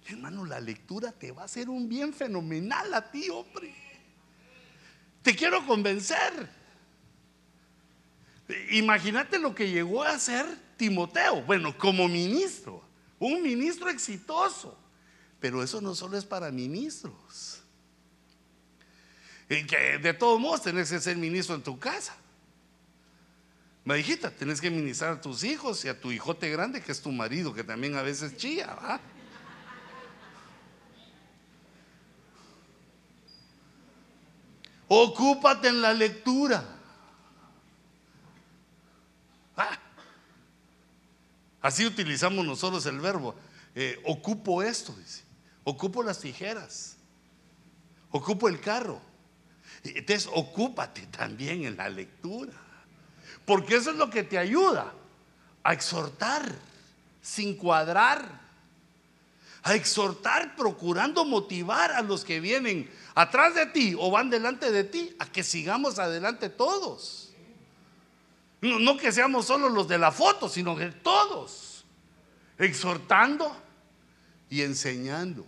Hermano, la lectura te va a hacer un bien fenomenal a ti, hombre. Te quiero convencer. Imagínate lo que llegó a ser Timoteo. Bueno, como ministro, un ministro exitoso. Pero eso no solo es para ministros. Que de todos modos tenés que ser ministro en tu casa. Me dijiste, tenés que ministrar a tus hijos y a tu hijote grande, que es tu marido, que también a veces chilla, ¿va? Ocúpate en la lectura. Ah. Así utilizamos nosotros el verbo. Eh, ocupo esto, dice. Ocupo las tijeras. Ocupo el carro. Entonces, ocúpate también en la lectura. Porque eso es lo que te ayuda a exhortar, sin cuadrar. A exhortar procurando motivar a los que vienen atrás de ti o van delante de ti a que sigamos adelante todos. No, que seamos solo los de la foto, sino que todos. Exhortando y enseñando.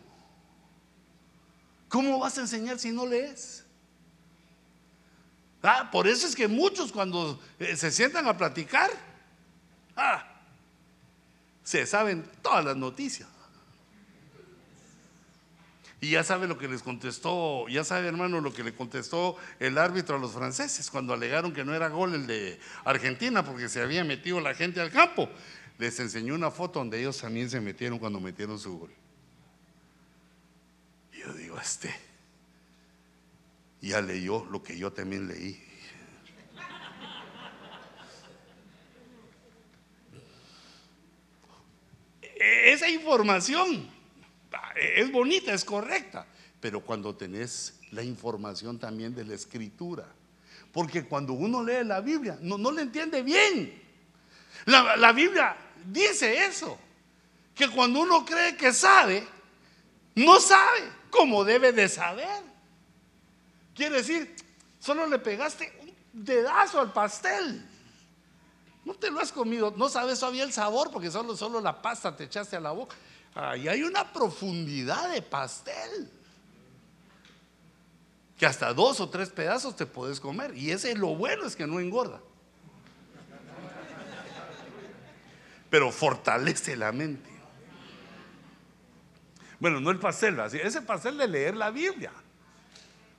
¿Cómo vas a enseñar si no lees? Ah, por eso es que muchos cuando eh, se sientan a platicar, ah, se saben todas las noticias. Y ya sabe lo que les contestó, ya sabe hermano lo que le contestó el árbitro a los franceses cuando alegaron que no era gol el de Argentina porque se había metido la gente al campo. Les enseñó una foto donde ellos también se metieron cuando metieron su gol. Y yo digo, este, ya leyó lo que yo también leí. E-, esa información es bonita, es correcta, pero cuando tenés la información también de la escritura, porque cuando uno lee la Biblia, no, no le entiende bien. La, la Biblia dice eso, que cuando uno cree que sabe, no sabe como debe de saber. Quiere decir, solo le pegaste un dedazo al pastel. No te lo has comido, no sabes todavía el sabor porque solo, solo la pasta te echaste a la boca. Ahí hay una profundidad de pastel. Que hasta dos o tres pedazos te puedes comer. Y ese lo bueno es que no engorda. Pero fortalece la mente. Bueno, no el pastel, ese pastel de leer la Biblia.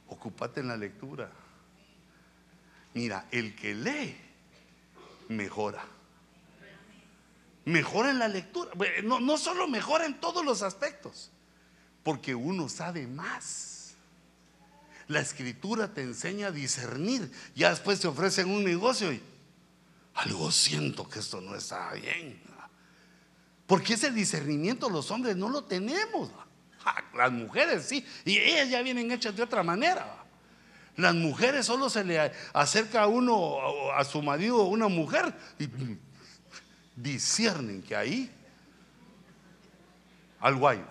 Ocúpate en la lectura. Mira, el que lee mejora mejora en la lectura. No, no solo mejora en todos los aspectos, porque uno sabe más. La escritura te enseña a discernir. Ya después te ofrecen un negocio y algo siento que esto no está bien. Porque ese discernimiento los hombres no lo tenemos. Las mujeres sí. Y ellas ya vienen hechas de otra manera. Las mujeres solo se le acerca a uno, a su marido, una mujer, y disciernen que ahí algo hay.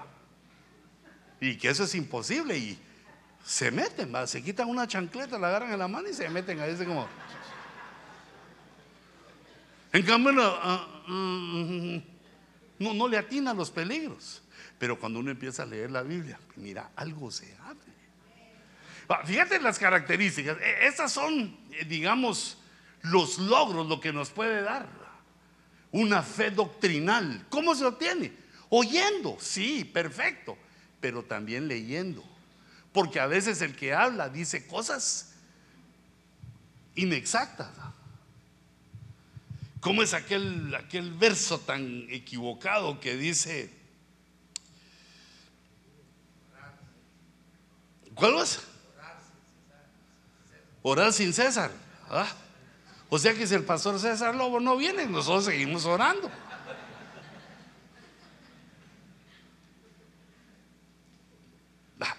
Y que eso es imposible y se meten, se quitan una chancleta, la agarran en la mano y se meten a ese como... En cambio, ah, mm, no, no le atina los peligros. Pero cuando uno empieza a leer la Biblia, mira, algo se abre. Fíjate las características. E, estas son, eh, digamos, los logros, lo que nos puede dar una fe doctrinal. ¿Cómo se obtiene? Oyendo, sí, perfecto, pero también leyendo. Porque a veces el que habla dice cosas inexactas. ¿Cómo es aquel, aquel verso tan equivocado que dice, ¿cuál es? Orar sin César. ¿Ah? O sea que si el pastor César Lobo no viene, nosotros seguimos orando. Ah,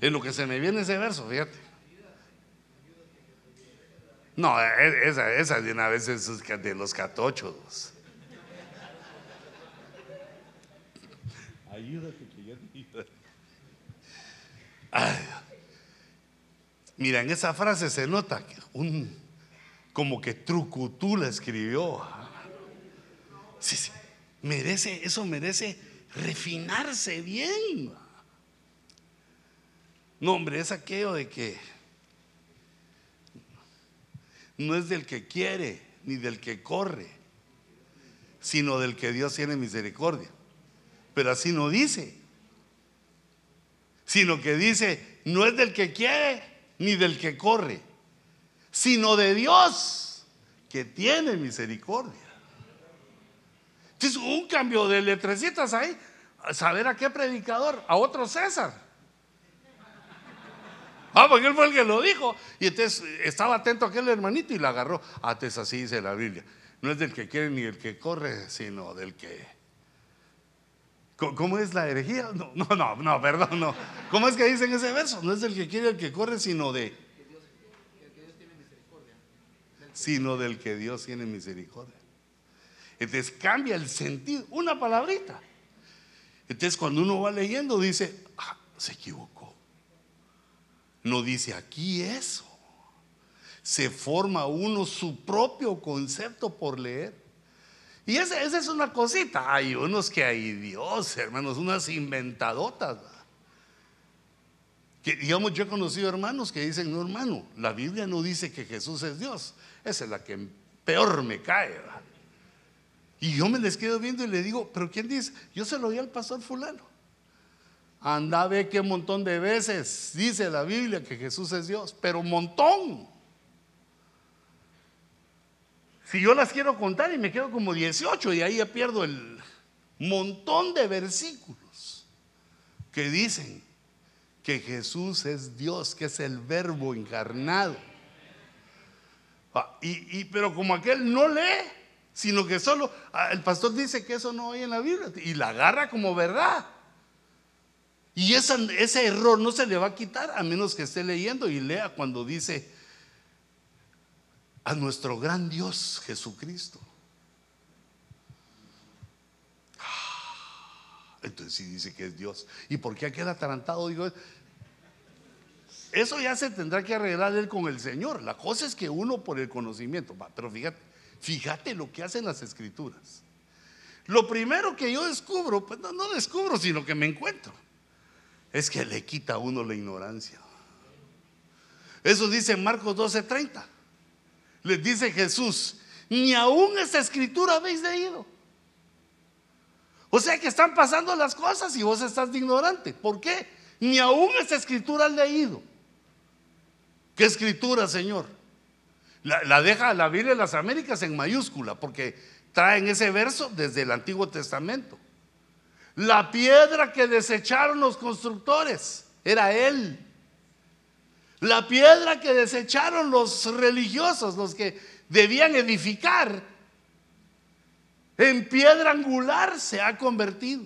en lo que se me viene ese verso, fíjate. No, e, esa, esa de una vez es de los catochos. Ayúdate que yo te Mira, en esa frase se nota que un como que Trucutú la escribió. Sí, sí. Merece, eso merece refinarse bien. No, hombre, es aquello de que no es del que quiere ni del que corre, sino del que Dios tiene misericordia. Pero así no dice, sino que dice, no es del que quiere ni del que corre, sino de Dios que tiene misericordia. Entonces, un cambio de letrecitas ahí, saber a qué predicador, a otro César. Ah, porque él fue el que lo dijo. Y entonces estaba atento aquel hermanito y la agarró. Ah, entonces así dice la Biblia. No es del que quiere ni el que corre, sino del que. ¿Cómo es la herejía? No, no, no, perdón, no. ¿Cómo es que dicen ese verso? No es del que quiere el que corre, sino de. Sino del que Dios tiene misericordia. Entonces cambia el sentido, una palabrita. Entonces cuando uno va leyendo dice, ah, se equivocó no dice aquí eso. Se forma uno su propio concepto por leer. Y esa, es una cosita. Hay unos que hay Dios, hermanos, unas inventadotas. Que, digamos, yo he conocido hermanos que dicen, no hermano, la Biblia no dice que Jesús es Dios. Esa es la que peor me cae. Y yo me les quedo viendo y le digo, pero ¿quién dice? Yo se lo oí al pastor fulano. Anda, ve que un montón de veces dice la Biblia que Jesús es Dios, pero un montón. Si yo las quiero contar y me quedo como 18 y ahí ya pierdo el montón de versículos que dicen que Jesús es Dios, que es el verbo encarnado. Ah, y, pero como aquel no lee, sino que solo ah, el pastor dice que eso no hay en la Biblia y la agarra como verdad. Y ese error no se le va a quitar a menos que esté leyendo y lea cuando dice a nuestro gran Dios Jesucristo. Ah, entonces sí dice que es Dios. ¿Y por qué aquel atarantado digo? Eso ya se tendrá que arreglar él con el Señor. La cosa es que uno por el conocimiento, pero fíjate, fíjate lo que hacen las escrituras. Lo primero que yo descubro, pues no, descubro, sino que me encuentro es que le quita a uno la ignorancia. Eso dice Marcos 12:30. Les dice Jesús, ni aún esta escritura habéis leído. O sea que están pasando las cosas y vos estás de ignorante. ¿Por qué? Ni aún esta escritura has leído. ¿Qué escritura, Señor? La, deja la Biblia de las Américas en mayúscula porque traen ese verso desde el Antiguo Testamento. La piedra que desecharon los constructores era Él. La piedra que desecharon los religiosos, los que debían edificar, en piedra angular se ha convertido.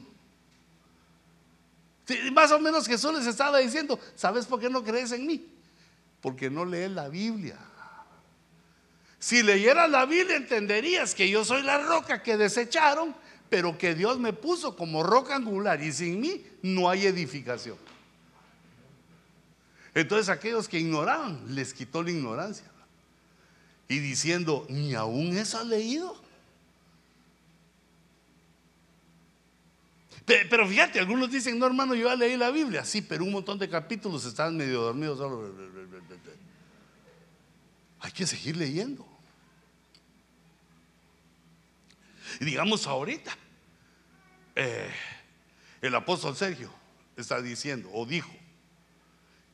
Más o menos Jesús les estaba diciendo, ¿sabes por qué no crees en mí? Porque no lees la Biblia. Si leyeras la Biblia entenderías que yo soy la roca que desecharon pero que Dios me puso como roca angular y sin mí no hay edificación. Entonces aquellos que ignoraban, les quitó la ignorancia. Y diciendo, ni aún eso has leído. Pero fíjate, algunos dicen, no hermano, yo ya leí la Biblia. Sí, pero un montón de capítulos están medio dormidos. Hay que seguir leyendo. Y digamos ahorita, eh, el apóstol Sergio está diciendo o dijo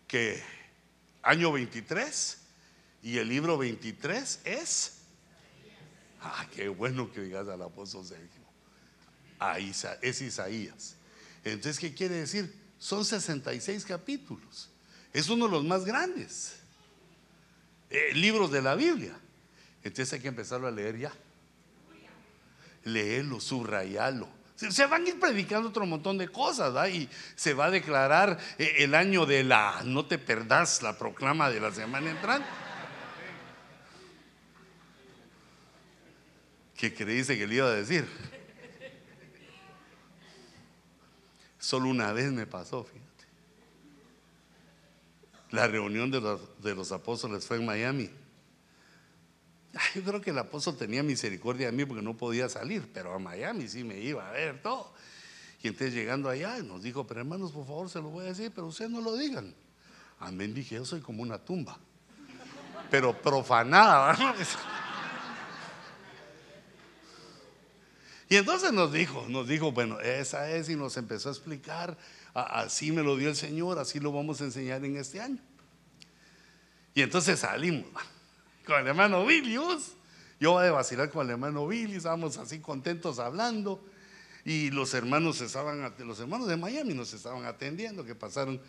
que año 23 y el libro 23 es... Ah, qué bueno que digas al apóstol Sergio. Ahí es Isaías. Entonces, ¿qué quiere decir? Son 66 capítulos. Es uno de los más grandes eh, libros de la Biblia. Entonces hay que empezarlo a leer ya. Leerlo, subrayarlo, Se van a ir predicando otro montón de cosas. Y se va a declarar eh, el año de la, no te perdás la proclama de la semana entrante. ¿Qué creíste que le iba a decir? Solo una vez me pasó, fíjate. La reunión de los, apóstoles fue en Miami. Yo creo que el apóstol tenía misericordia de mí porque no podía salir, pero a Miami sí me iba a ver todo. Y entonces llegando allá nos dijo, pero hermanos, por favor, se lo voy a decir, pero ustedes no lo digan. Amén, dije, yo soy como una tumba, pero profanada. ¿verdad? Y entonces nos dijo, nos dijo, bueno, esa es y nos empezó a explicar, así me lo dio el Señor, así lo vamos a enseñar en este año. Y entonces salimos con el hermano Vilius. Yo voy a vacilar con el hermano Billy, estábamos así contentos hablando. Y los hermanos estaban, los hermanos de Miami nos estaban atendiendo, que pasaron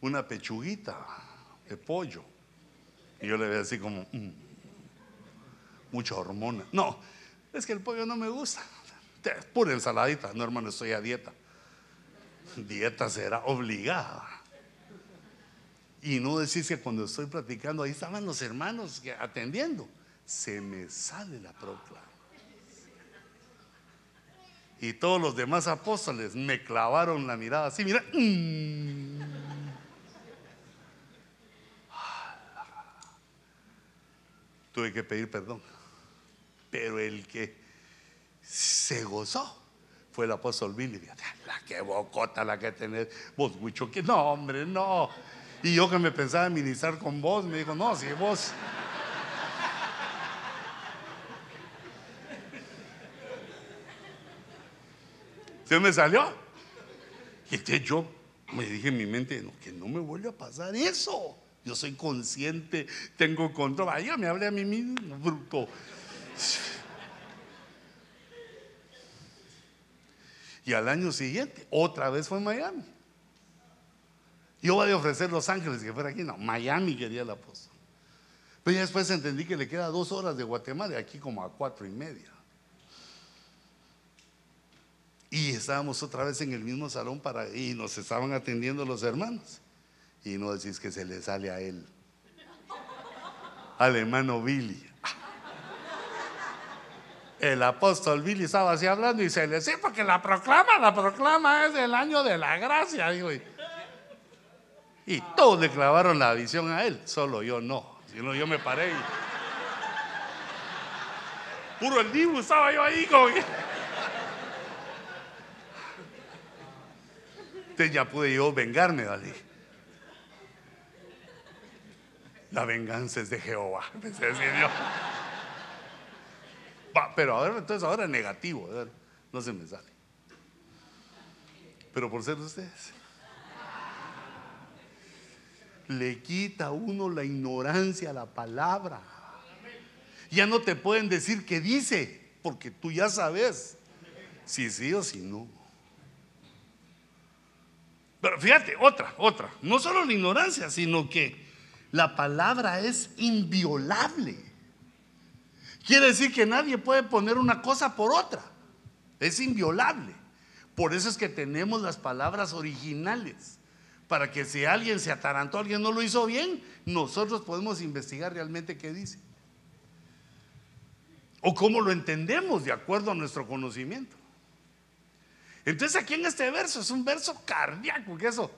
una pechuguita de pollo. Y yo le veía así como, mm, mucha hormona. No, es que el pollo no me gusta. Pura ensaladita. No, hermano, estoy a dieta. Dieta será obligada. Y no decís que cuando estoy platicando, ahí estaban los hermanos atendiendo. Se me sale la proclama. Y todos los demás apóstoles me clavaron la mirada así, mira. Tuve que pedir perdón. Pero el que se gozó fue el apóstol Billy. La que bocota la que tenés. Vos, mucho que no, hombre, no. Y yo que me pensaba ministrar con vos, me dijo, no, si vos. Se me salió. Y entonces yo me dije en mi mente, no, que no me vuelva a pasar eso. Yo soy consciente, tengo control. Vaya, me hablé a mí mismo, bruto. Y al año siguiente, otra vez fue Miami. Yo voy a ofrecer Los Ángeles que fuera aquí. No, Miami quería el apóstol. Pero ya después entendí que le queda dos horas de Guatemala, aquí como a cuatro y media. Y estábamos otra vez en el mismo salón para, y nos estaban atendiendo los hermanos. Y no decís que se le sale a él, al hermano Billy. El apóstol Billy estaba así hablando y se le dice, porque la proclama, la proclama es el año de la gracia. Digo, y todos le clavaron la visión a él, solo yo no. Si no, yo me paré y. Puro el dibu estaba yo ahí como Entonces ya pude yo vengarme, ¿vale? La venganza es de Jehová. pero ahora, entonces ahora negativo, no se me sale. Pero por ser ustedes le quita uno la ignorancia a la palabra. Ya no te pueden decir qué dice, porque tú ya sabes si sí o si no. Pero fíjate, otra, otra. No solo la ignorancia, sino que la palabra es inviolable. Quiere decir que nadie puede poner una cosa por otra. Es inviolable. Por eso es que tenemos las palabras originales para que si alguien se atarantó, alguien no lo hizo bien, nosotros podemos investigar realmente qué dice. O cómo lo entendemos de acuerdo a nuestro conocimiento. Entonces aquí en este verso es un verso cardíaco, que eso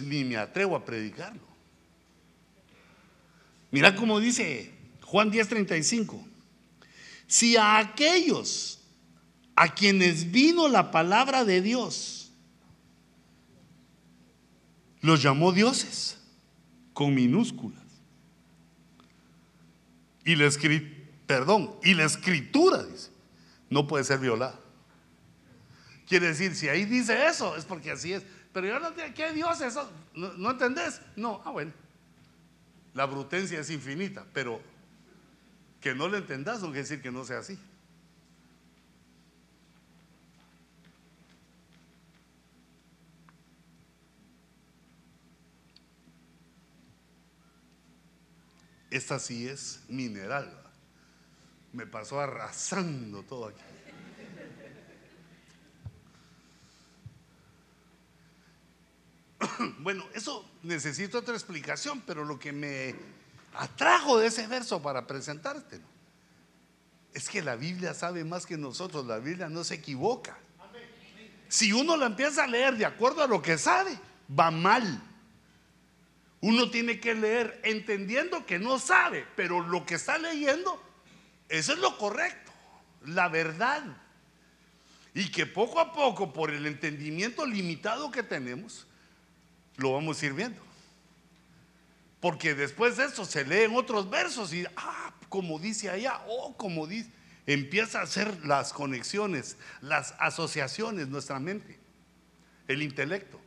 ni me atrevo a predicarlo. Mira cómo dice Juan 10:35. Si a aquellos a quienes vino la palabra de Dios, los llamó dioses con minúsculas. Y la escritura, perdón, y la escritura dice, no puede ser violada. Quiere decir, si ahí dice eso, es porque así es. Pero yo no sé ¿qué Dios eso? ¿No, ¿No entendés? No, ah, bueno. La brutencia es infinita, pero que no lo entendas no quiere decir que no sea así. Esta sí es mineral. Me pasó arrasando todo aquí. bueno, eso necesita otra explicación, pero lo que me atrajo de ese verso para presentártelo es que la Biblia sabe más que nosotros, la Biblia no se equivoca. Si uno la empieza a leer de acuerdo a lo que sabe, va mal. Uno tiene que leer entendiendo que no sabe, pero lo que está leyendo, eso es lo correcto, la verdad. Y que poco a poco, por el entendimiento limitado que tenemos, lo vamos a ir viendo. Porque después de eso se leen otros versos y, ah, como dice allá, oh, como dice, empieza a hacer las conexiones, las asociaciones, nuestra mente, el intelecto.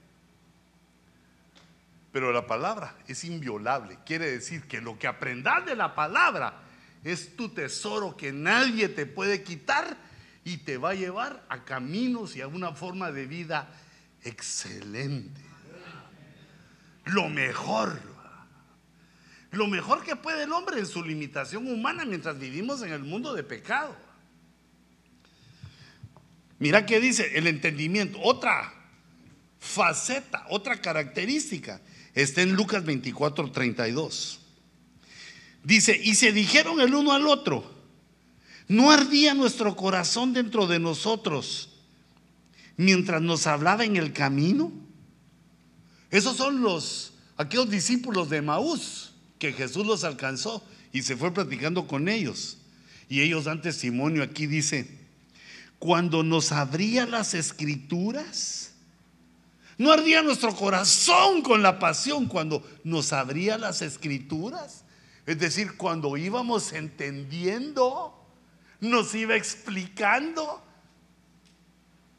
Pero la palabra es inviolable. Quiere decir que lo que aprendas de la palabra es tu tesoro que nadie te puede quitar y te va a llevar a caminos y a una forma de vida excelente. Lo mejor. Lo mejor que puede el hombre en su limitación humana mientras vivimos en el mundo de pecado. Mira qué dice el entendimiento. Otra faceta, otra característica está en Lucas 24, 32. Dice, y se dijeron el uno al otro, ¿no ardía nuestro corazón dentro de nosotros mientras nos hablaba en el camino? Esos son los, aquellos discípulos de Maús que Jesús los alcanzó y se fue platicando con ellos. Y ellos dan testimonio aquí, dice, cuando nos abría las escrituras, no ardía nuestro corazón con la pasión cuando nos abría las escrituras. Es decir, cuando íbamos entendiendo, nos iba explicando,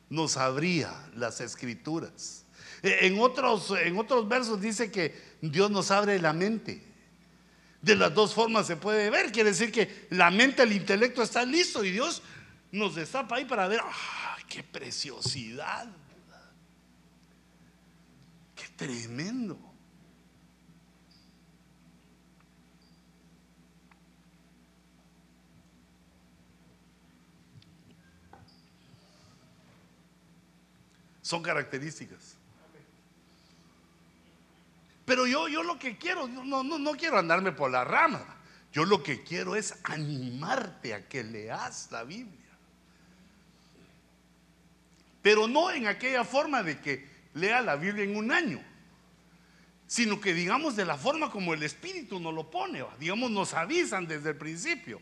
nos abría las escrituras. E, en otros, en otros versos dice que Dios nos abre la mente. De las dos formas se puede ver. Quiere decir que la mente, el intelecto está listo y Dios nos destapa ahí para ver, ¡ah, qué preciosidad! ¡Qué tremendo! Son características. Pero yo, yo lo que quiero, no, no, no quiero andarme por la rama. Yo lo que quiero es animarte a que leas la Biblia. Pero no en aquella forma de que lea la Biblia en un año, sino que digamos de la forma como el Espíritu nos lo pone, digamos nos avisan desde el principio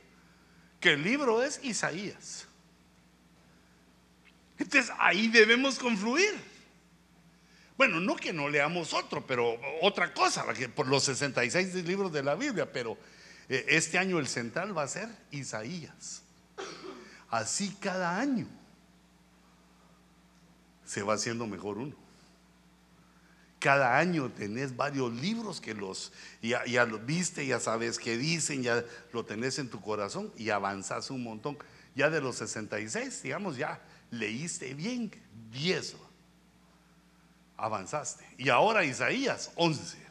que el libro es Isaías. Entonces ahí debemos confluir. Bueno, no que no leamos otro, pero otra cosa, por los 66 libros de la Biblia, pero eh, este año el central va a ser Isaías. Así cada año se va haciendo mejor uno. Cada año tenés varios libros que los ya, ya los viste, ya sabes qué dicen, ya lo tenés en tu corazón y avanzás un montón. Ya de los 66, digamos, ya leíste bien 10 avanzaste. Y ahora Isaías 11.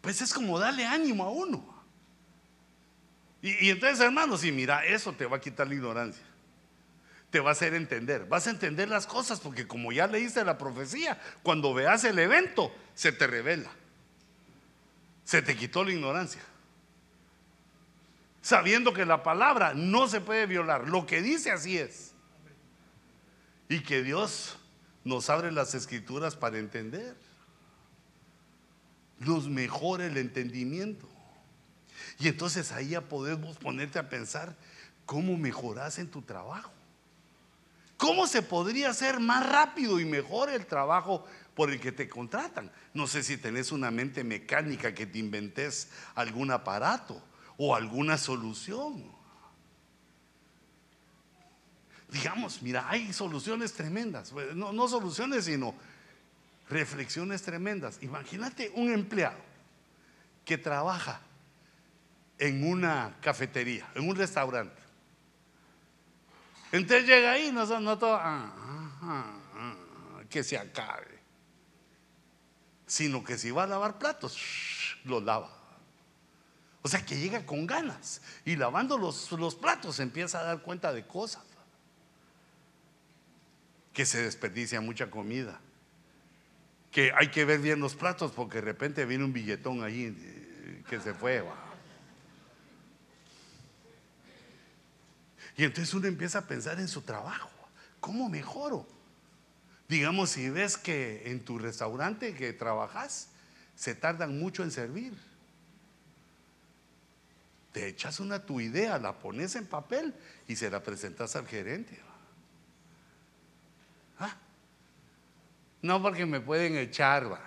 Pues es como darle ánimo a uno. Y, entonces, hermanos, y mira, eso te va a quitar la ignorancia. Te va a hacer entender. Vas a entender las cosas porque como ya leíste la profecía, cuando veas el evento, se te revela. Se te quitó la ignorancia. Sabiendo que la palabra no se puede violar. Lo que dice así es. Y que Dios nos abre las escrituras para entender. Nos mejora el entendimiento. Y entonces ahí ya podemos ponerte a pensar cómo mejoras en tu trabajo. ¿Cómo se podría hacer más rápido y mejor el trabajo por el que te contratan? No sé si tenés una mente mecánica que te inventes algún aparato o alguna solución digamos, mira, hay soluciones tremendas, pues, no, no soluciones, sino reflexiones tremendas. Imagínate un empleado que trabaja en una cafetería, en un restaurante. Entonces llega ahí, no, no todo, ah, ah, ah, que se acabe. Sino que si va a lavar platos, lo lava. O sea que llega con ganas y lavando los, los platos empieza a dar cuenta de cosas que se desperdicia mucha comida que hay que ver bien los platos porque de repente viene un billetón ahí eh, que se fue. Y entonces uno empieza a pensar en su trabajo. ¿Cómo mejoro? Digamos, si ves que en tu restaurante que trabajas se tardan mucho en servir, te echas una tu idea, la pones en papel y se la presentas al gerente. No porque me pueden echar, va.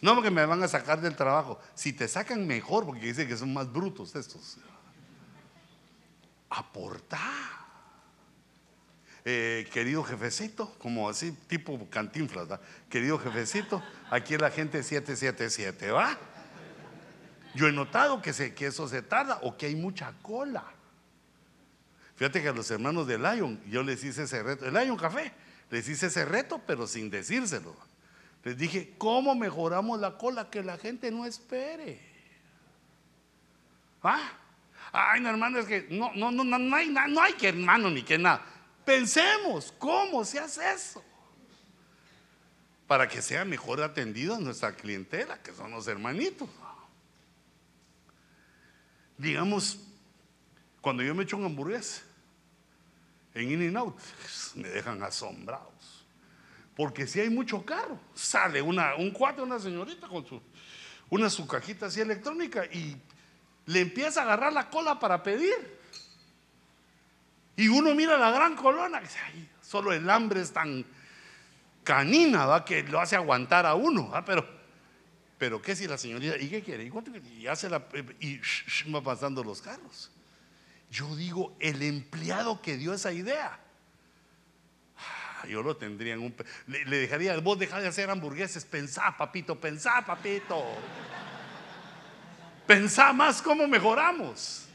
No porque me van a sacar del trabajo. Si te sacan mejor, porque dicen que son más brutos estos. Aportar. Eh, querido jefecito, como así, tipo cantinflas, querido jefecito, aquí es la gente 777, ¿va? Yo he notado que, se, que eso se tarda o que hay mucha cola. Fíjate que a los hermanos de Lion, yo les hice ese reto, el Lion Café, les hice ese reto, pero sin decírselo. Les dije, ¿cómo mejoramos la cola? Que la gente no espere. ¿Ah? Ay, no, hermano, es que no, no, no, no, hay, no hay que hermano ni que nada. Pensemos, ¿cómo se hace eso? Para que sea mejor atendida nuestra clientela, que son los hermanitos. Digamos, cuando yo me echo un hamburguesa en In and Out, me dejan asombrados. Porque si hay mucho carro, sale una, un cuate, una señorita con su, una su cajita así electrónica y le empieza a agarrar la cola para pedir. Y uno mira la gran colona, solo el hambre es tan canina, ¿va? que lo hace aguantar a uno. Pero, pero ¿qué si la señorita, ¿y qué quiere? ¿Y, hace la, y va pasando los carros. Yo digo, el empleado que dio esa idea, ah, yo lo tendría en un... Le, dejaría, vos dejar de hacer hamburgueses, pensá, papito, pensá, papito. Pensá más cómo mejoramos.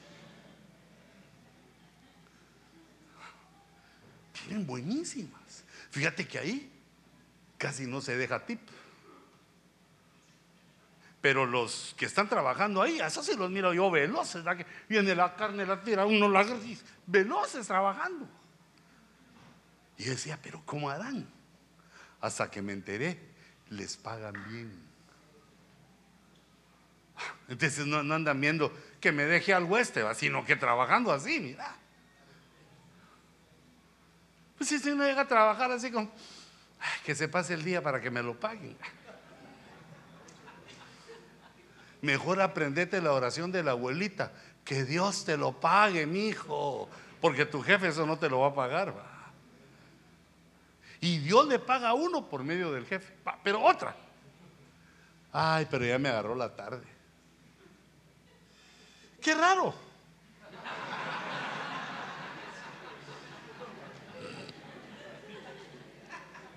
Tienen buenísimas. Fíjate que ahí casi no se deja tip. Pero los que están trabajando ahí, eso sí los miro yo veloces, que viene la carne, la tira, uno la veloces trabajando. Y decía, pero ¿cómo harán? Hasta que me enteré, les pagan bien. Entonces no, andan viendo que me deje al oeste, sino que trabajando así, mira. Pues si uno llega a trabajar así como, que se pase el día para que me lo paguen. Mejor aprendete la oración de la abuelita. Que Dios te lo pague, mi hijo. Porque tu jefe eso no te lo va a pagar. Y Dios le paga a uno por medio del jefe. Pero otra. Ay, pero ya me agarró la tarde. Qué raro.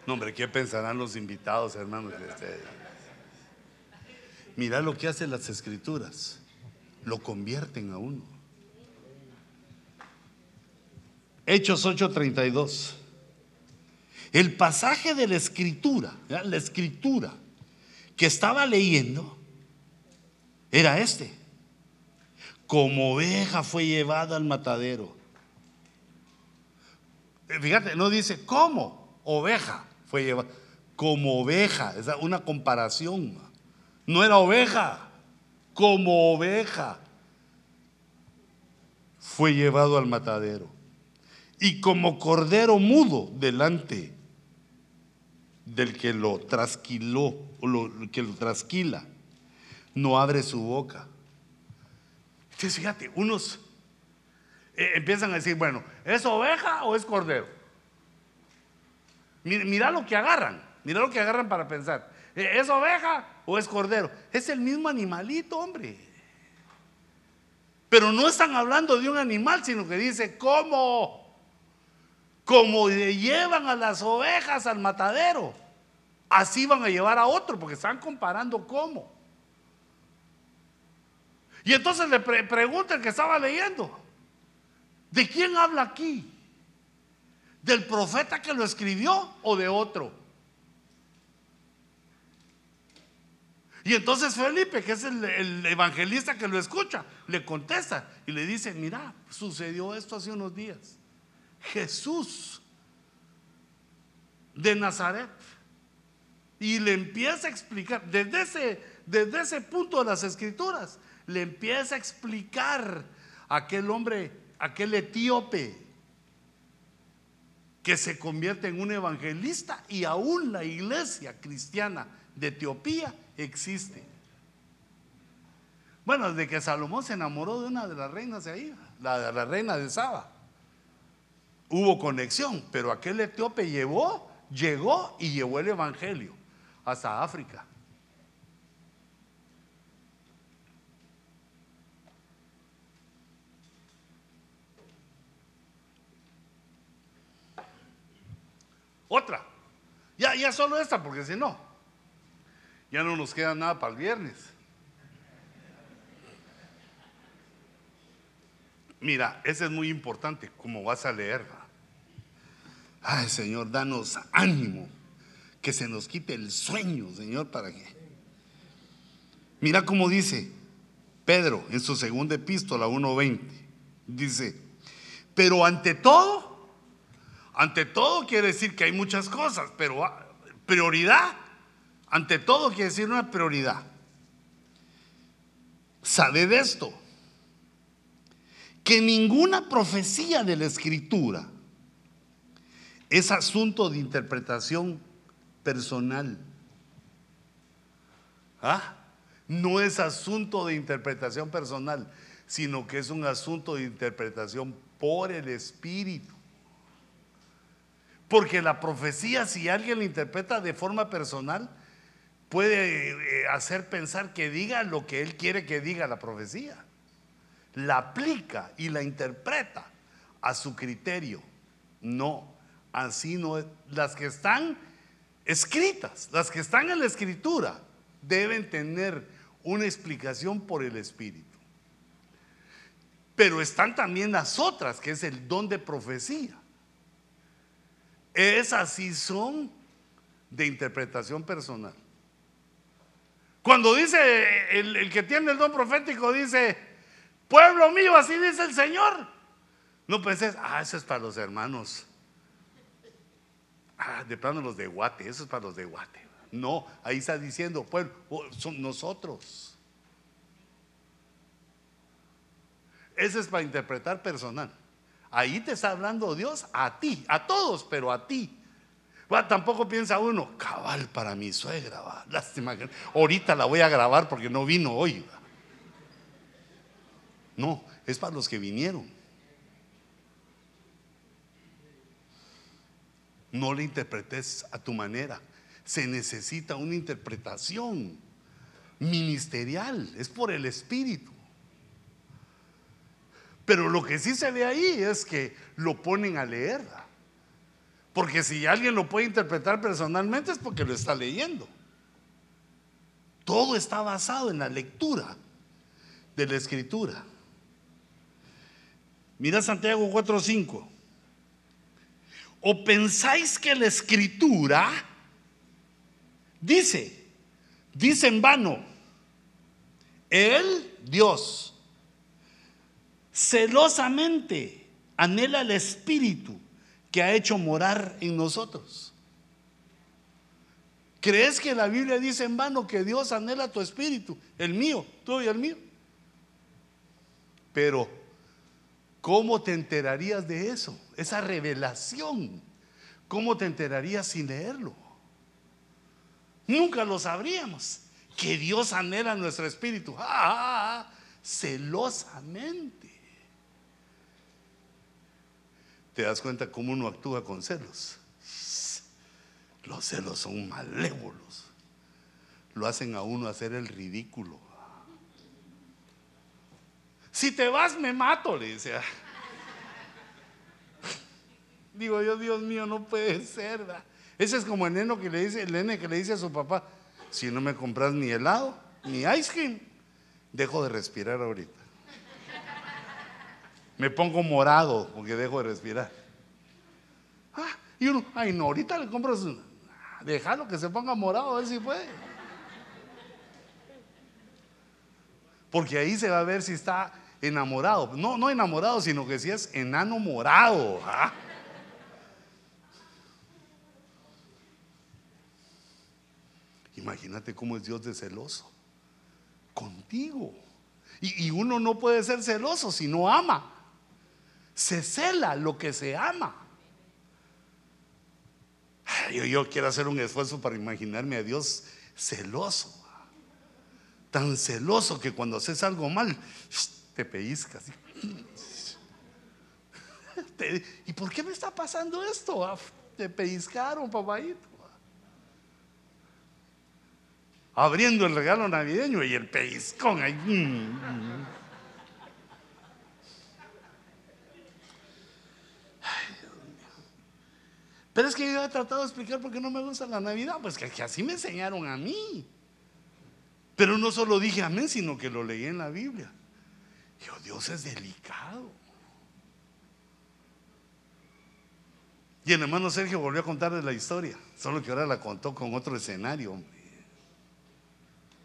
No, hombre, ¿qué pensarán los invitados, hermanos? Este, mira lo que hacen las escrituras. Lo convierten a uno. Hechos 8:32. El pasaje de la escritura, la escritura que estaba leyendo, era este. Como oveja fue llevada al matadero. Fíjate, no dice, ¿cómo? Oveja fue llevada como oveja, es una comparación. No era oveja, como oveja fue llevado al matadero. Y como cordero mudo delante del que lo trasquiló, o lo, que lo trasquila, no abre su boca. Entonces, fíjate, unos eh, empiezan a decir, bueno, ¿es oveja o es cordero? Mira, lo que agarran, mira lo que agarran para pensar. ¿E-, ¿Es oveja o es cordero? Es el mismo animalito, hombre. Pero no están hablando de un animal, sino que dice, ¿cómo? Como llevan a las ovejas al matadero, así van a llevar a otro, porque están comparando cómo. Y entonces le pregunta el que estaba leyendo, ¿de quién habla aquí? ¿Del profeta que lo escribió o de otro? Y entonces Felipe, que es el, evangelista que lo escucha, le contesta y le dice, mira, sucedió esto hace unos días. Jesús de Nazaret, Y le empieza a explicar, desde ese, desde ese punto de las escrituras, le empieza a explicar a aquel hombre, aquel etíope, que se convierte en un evangelista y aún la iglesia cristiana de Etiopía existe. Bueno, desde que Salomón se enamoró de una de las reinas de ahí, la, la reina de Saba, hubo conexión, pero aquel etíope llevó, llegó y llevó el evangelio hasta África. Otra. Ya, ya solo esta, porque si no, ya no nos queda nada para el viernes. Mira, ese es muy importante, como vas a leer. Ay, Señor, danos ánimo, que se nos quite el sueño, Señor, para que... Mira cómo dice Pedro en su segunda epístola 1.20. Dice, pero ante todo, ante todo quiere decir que hay muchas cosas, pero prioridad, ante todo quiere decir una prioridad. Sabe de esto, que ninguna profecía de la escritura es asunto de interpretación personal. ¿Ah? No es asunto de interpretación personal, sino que es un asunto de interpretación por el Espíritu. Porque la profecía, si alguien la interpreta de forma personal, puede eh, hacer pensar que diga lo que él quiere que diga la profecía. La aplica y la interpreta a su criterio. No, así no es. Las que están escritas, las que están en la escritura, deben tener una explicación por el Espíritu. Pero están también las otras, que es el don de profecía esas sí son de interpretación personal. Cuando dice el, que tiene el don profético, dice, pueblo mío, así dice el Señor. No penses, ah, eso es para los hermanos. Ah, de plano los de Guate, eso es para los de Guate. No, ahí está diciendo, pueblo, oh, son nosotros. Ese es para interpretar personal. Ahí te está hablando Dios a ti, a todos, pero a ti. Tampoco piensa uno, cabal para mi suegra, va. lástima que ahorita la voy a grabar porque no vino hoy. No, es para los que vinieron. No le interpretes a tu manera. Se necesita una interpretación ministerial, es por el Espíritu. Pero lo que sí se ve ahí es que lo ponen a leer. Porque si alguien lo puede interpretar personalmente es porque lo está leyendo. Todo está basado en la lectura de la escritura. Mira Santiago 4:5. ¿O pensáis que la escritura dice, dice en vano, Él, Dios, celosamente anhela el Espíritu que ha hecho morar en nosotros. ¿Crees que la Biblia dice en vano que Dios anhela tu espíritu? El mío, tú y el mío. Pero, ¿cómo te enterarías de eso? Esa revelación. ¿Cómo te enterarías sin leerlo? Nunca lo sabríamos. Que Dios anhela nuestro espíritu. Ah, ah, ah, celosamente te das cuenta cómo uno actúa con celos. Los celos son malévolos. Lo hacen a uno hacer el ridículo. Si te vas, me mato, le dice. Digo yo, Dios mío, no puede ser. Ese es como el neno que le dice, el nene que le dice a su papá, si no me compras ni helado, ni ice cream, dejo de respirar ahorita. Me pongo morado porque dejo de respirar. Ah, y uno, ay no, ahorita le compras, déjalo que se ponga morado a ver si puede. Porque ahí se va a ver si está enamorado. No, no enamorado, sino que si es enano morado. ¿ah? Imagínate cómo es Dios de celoso. Contigo. Y uno no puede ser celoso si no ama. Se cela lo que se ama. Yo, quiero hacer un esfuerzo para imaginarme a Dios celoso. Tan celoso que cuando haces algo mal, te pellizcas. ¿Y por qué me está pasando esto? Ah, te pellizcaron, papadito. Abriendo el regalo navideño y el pellizcón ahí. Pero es que yo he tratado de explicar por qué no me gusta la Navidad. Pues que, así me enseñaron a mí. Pero no solo dije amén, sino que lo leí en la Biblia. Yo, Dios es delicado. Y el hermano Sergio volvió a contarle la historia, solo que ahora la contó con otro escenario.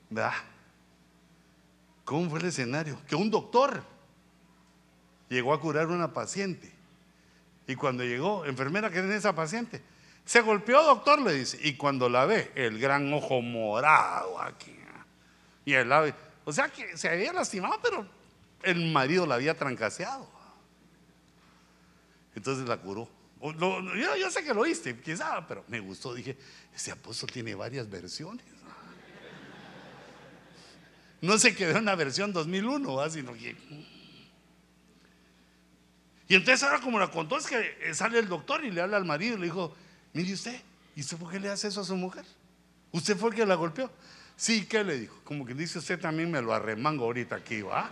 ¿Verdad? ¿Cómo fue el escenario? Que un doctor llegó a curar a una paciente. Y cuando llegó, enfermera que tiene esa paciente, se golpeó, doctor, le dice. Y cuando la ve, el gran ojo morado aquí. Y el ave, o sea que se había lastimado, pero el marido la había trancaseado. Entonces la curó yo, sé que lo oíste, quizá, pero me gustó. Dije, ese apóstol tiene varias versiones. No se quedó en la versión 2001, sino que. Y entonces ahora como la contó es que sale el doctor y le habla al marido y le dijo, mire usted, ¿y usted por qué le hace eso a su mujer? ¿Usted fue el que la golpeó? Sí, ¿qué le dijo? Como que dice usted también me lo arremango ahorita aquí, ¿va?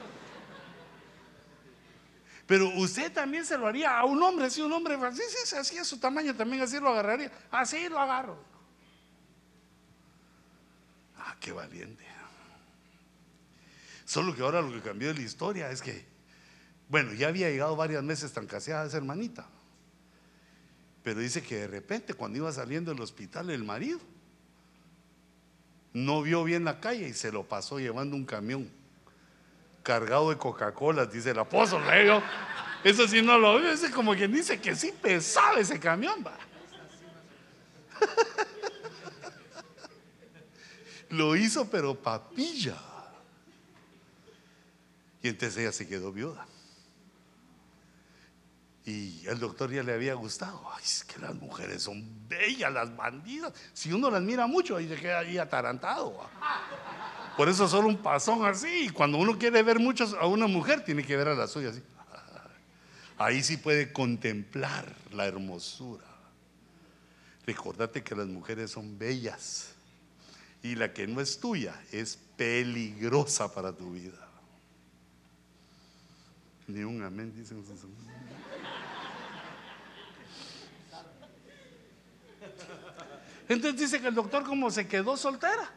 Pero usted también se lo haría a un hombre, si un hombre, así, sí, así a su tamaño, también así lo agarraría. Así lo agarro. Ah, qué valiente. Solo que ahora lo que cambió de la historia es que, bueno, ya había llegado varias meses tan caseada esa hermanita. Pero dice que de repente, cuando iba saliendo del hospital, el marido no vio bien la calle y se lo pasó llevando un camión cargado de Coca-Cola, dice el apóstol. Eso sí no lo veo, es como quien dice que sí pesaba ese camión. Va. lo hizo, pero papilla. Y entonces ella se quedó viuda. Y el doctor ya le había gustado. Ay, es que las mujeres son bellas, las bandidas. Si uno las mira mucho, ahí se queda ahí atarantado. Por eso solo un pasón así. Cuando uno quiere ver mucho a una mujer, tiene que ver a la suya así. Ahí sí puede contemplar la hermosura. Recordate que las mujeres son bellas y la que no es tuya es peligrosa para tu vida. Ni un amén, dicen. Entonces dice que el doctor como se quedó soltera.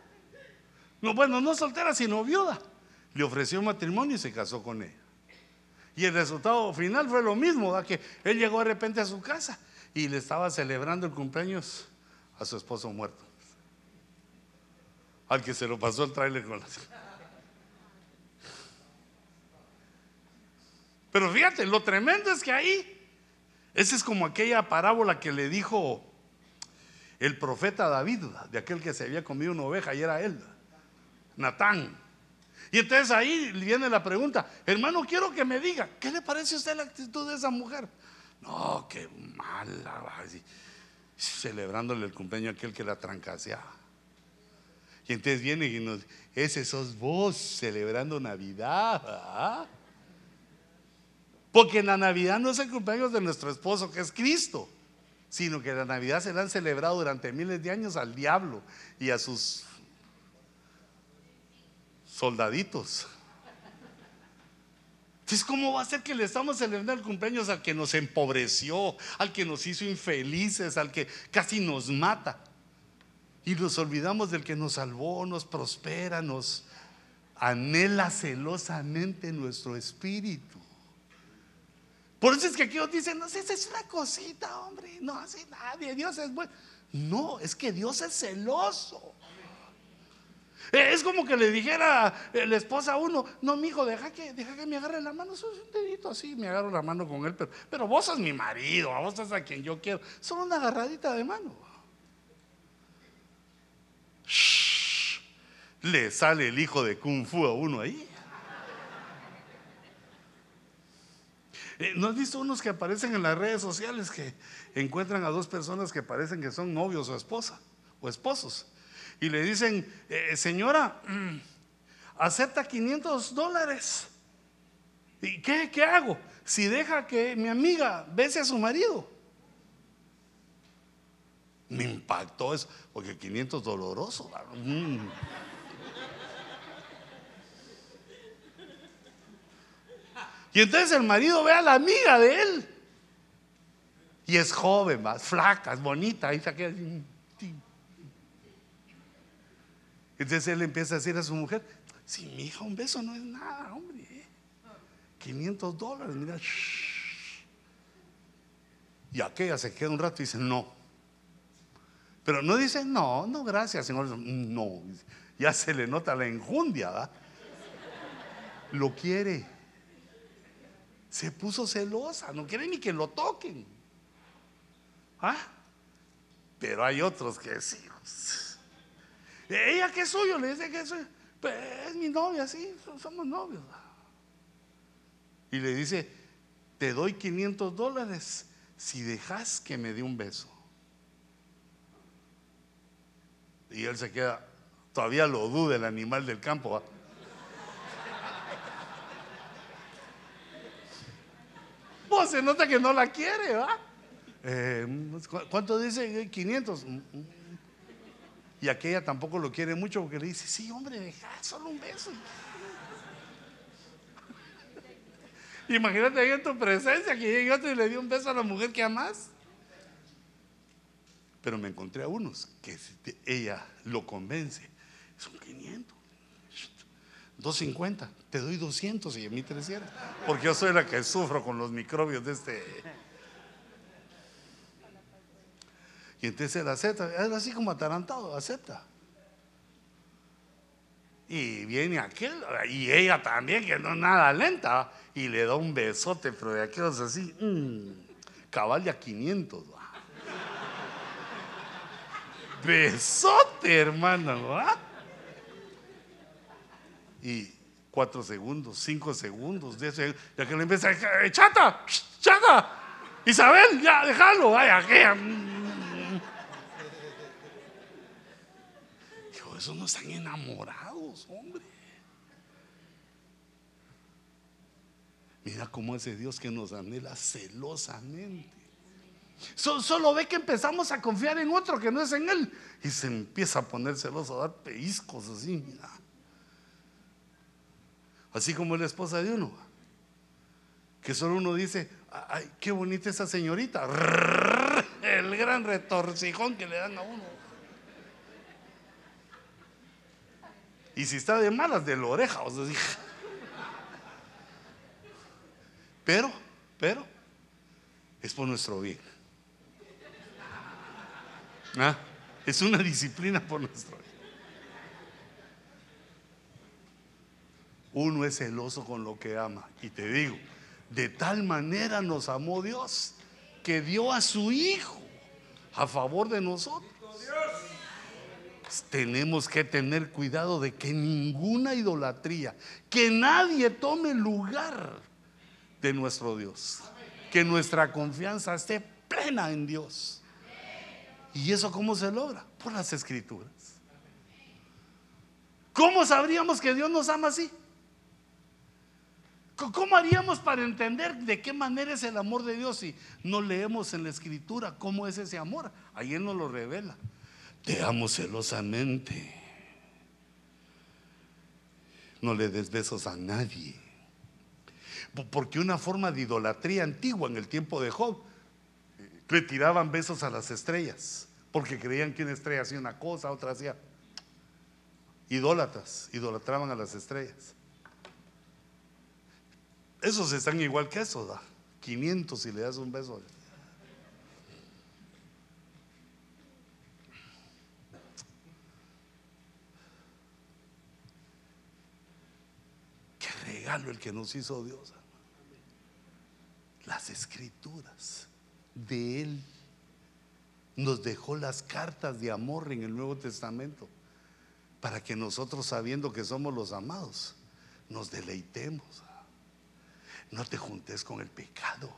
No, bueno, no soltera, sino viuda. Le ofreció matrimonio y se casó con ella. Y el resultado final fue lo mismo, que él llegó de repente a su casa y le estaba celebrando el cumpleaños a su esposo muerto. Al que se lo pasó el trailer con la... Pero fíjate, lo tremendo es que ahí, esa es como aquella parábola que le dijo el profeta David, de aquel que se había comido una oveja y era él. Natán. Y entonces ahí viene la pregunta, hermano, quiero que me diga, ¿qué le parece a usted la actitud de esa mujer? No, qué mala, celebrándole el cumpleaños a aquel que la trancaseaba. Y entonces viene y nos ese sos vos celebrando Navidad. Porque la Navidad no es el cumpleaños de nuestro esposo, que es Cristo, sino que la Navidad se la han celebrado durante miles de años al diablo y a sus soldaditos. Entonces, ¿cómo va a ser que le estamos celebrando el cumpleaños al que nos empobreció, al que nos hizo infelices, al que casi nos mata? Y nos olvidamos del que nos salvó, nos prospera, nos anhela celosamente nuestro espíritu. Por eso es que aquí nos dicen, no sé, es una cosita, hombre, no hace nadie, Dios es bueno. No, es que Dios es celoso. Es como que le dijera la esposa a uno, no, mi hijo, deja que, deja que me agarre la mano, solo un dedito así, me agarro la mano con él, pero, pero vos sos mi marido, vos sos a quien yo quiero, solo una agarradita de mano. Shh. le sale el hijo de Kung Fu a uno ahí. ¿No has visto unos que aparecen en las redes sociales que encuentran a dos personas que parecen que son novios o esposa o esposos? Y le dicen, eh, señora, mm, acepta 500 dólares. ¿Y qué, qué hago? Si deja que mi amiga bese a su marido. Me impactó eso, porque 500 doloroso. Y entonces el marido ve a la amiga de él. Y es joven, más flaca, es bonita. Ahí está Entonces él empieza a decir a su mujer: Si mi hija, un beso no es nada, hombre. 500 dólares, mira. Y aquella se queda un rato y dice: No. Pero no dice: No, no, gracias, señor. No. Ya se le nota la enjundia, ¿verdad? Lo quiere se puso celosa, no quiere ni que lo toquen. ¿Ah? Pero hay otros que sí. Ella que es suyo, le dice que es Pues es mi novia, sí, somos novios. Y le dice, te doy 500 dólares si dejas que me dé un beso. Y él se queda, todavía lo duda el animal del campo. Se nota que no la quiere, ¿va? Eh, ¿Cuánto dice? 500. Mm, mm. Y aquella tampoco lo quiere mucho porque le dice, sí, hombre, deja solo un beso. Imagínate ahí en tu presencia que llegue otro y le dio un beso a la mujer que amas. Pero me encontré a unos que ella lo convence. Son 500. 250, te doy 200 y a mí 300. Porque yo soy la que sufro con los microbios de este. Y entonces él acepta, es así como atarantado, acepta. Y viene aquel, y ella también, que no es nada lenta, y le da un besote, pero de aquellos así, mmm, cabal de a 500. Besote, hermano. ¿va? Y cuatro segundos, cinco segundos, diez segundos, ya que le empieza a decir, chata, chata, Isabel, ya, déjalo, vaya. Dijo, esos no están enamorados, hombre. Mira cómo ese Dios que nos anhela celosamente. Solo ve que empezamos a confiar en otro que no es en Él. Y se empieza a poner celoso, a dar pellizcos así, mira. Así como la esposa de uno. Que solo uno dice, ay, qué bonita esa señorita. El gran retorcijón que le dan a uno. Y si está de malas, de la oreja. pero, pero, es por nuestro bien. ¿Ah? Es una disciplina por nuestro bien. Uno es celoso con lo que ama. Y te digo, de tal manera nos amó Dios que dio a su Hijo a favor de nosotros. Tenemos que tener cuidado de que ninguna idolatría, que nadie tome lugar de nuestro Dios. Que nuestra confianza esté plena en Dios. ¿Y eso cómo se logra? Por las escrituras. ¿Cómo sabríamos que Dios nos ama así? ¿Cómo haríamos para entender de qué manera es el amor de Dios si no leemos en la escritura cómo es ese amor? Ahí Él nos lo revela. Te amo celosamente. No le des besos a nadie. Porque una forma de idolatría antigua en el tiempo de Job, le tiraban besos a las estrellas, porque creían que una estrella hacía una cosa, otra hacía. Idólatas, idolatraban a las estrellas. Esos están igual que eso, da 500 si le das un beso. Qué regalo el que nos hizo Dios. Las escrituras de Él nos dejó las cartas de amor en el Nuevo Testamento. para que nosotros sabiendo que somos los amados, nos deleitemos. No te juntes con el pecado.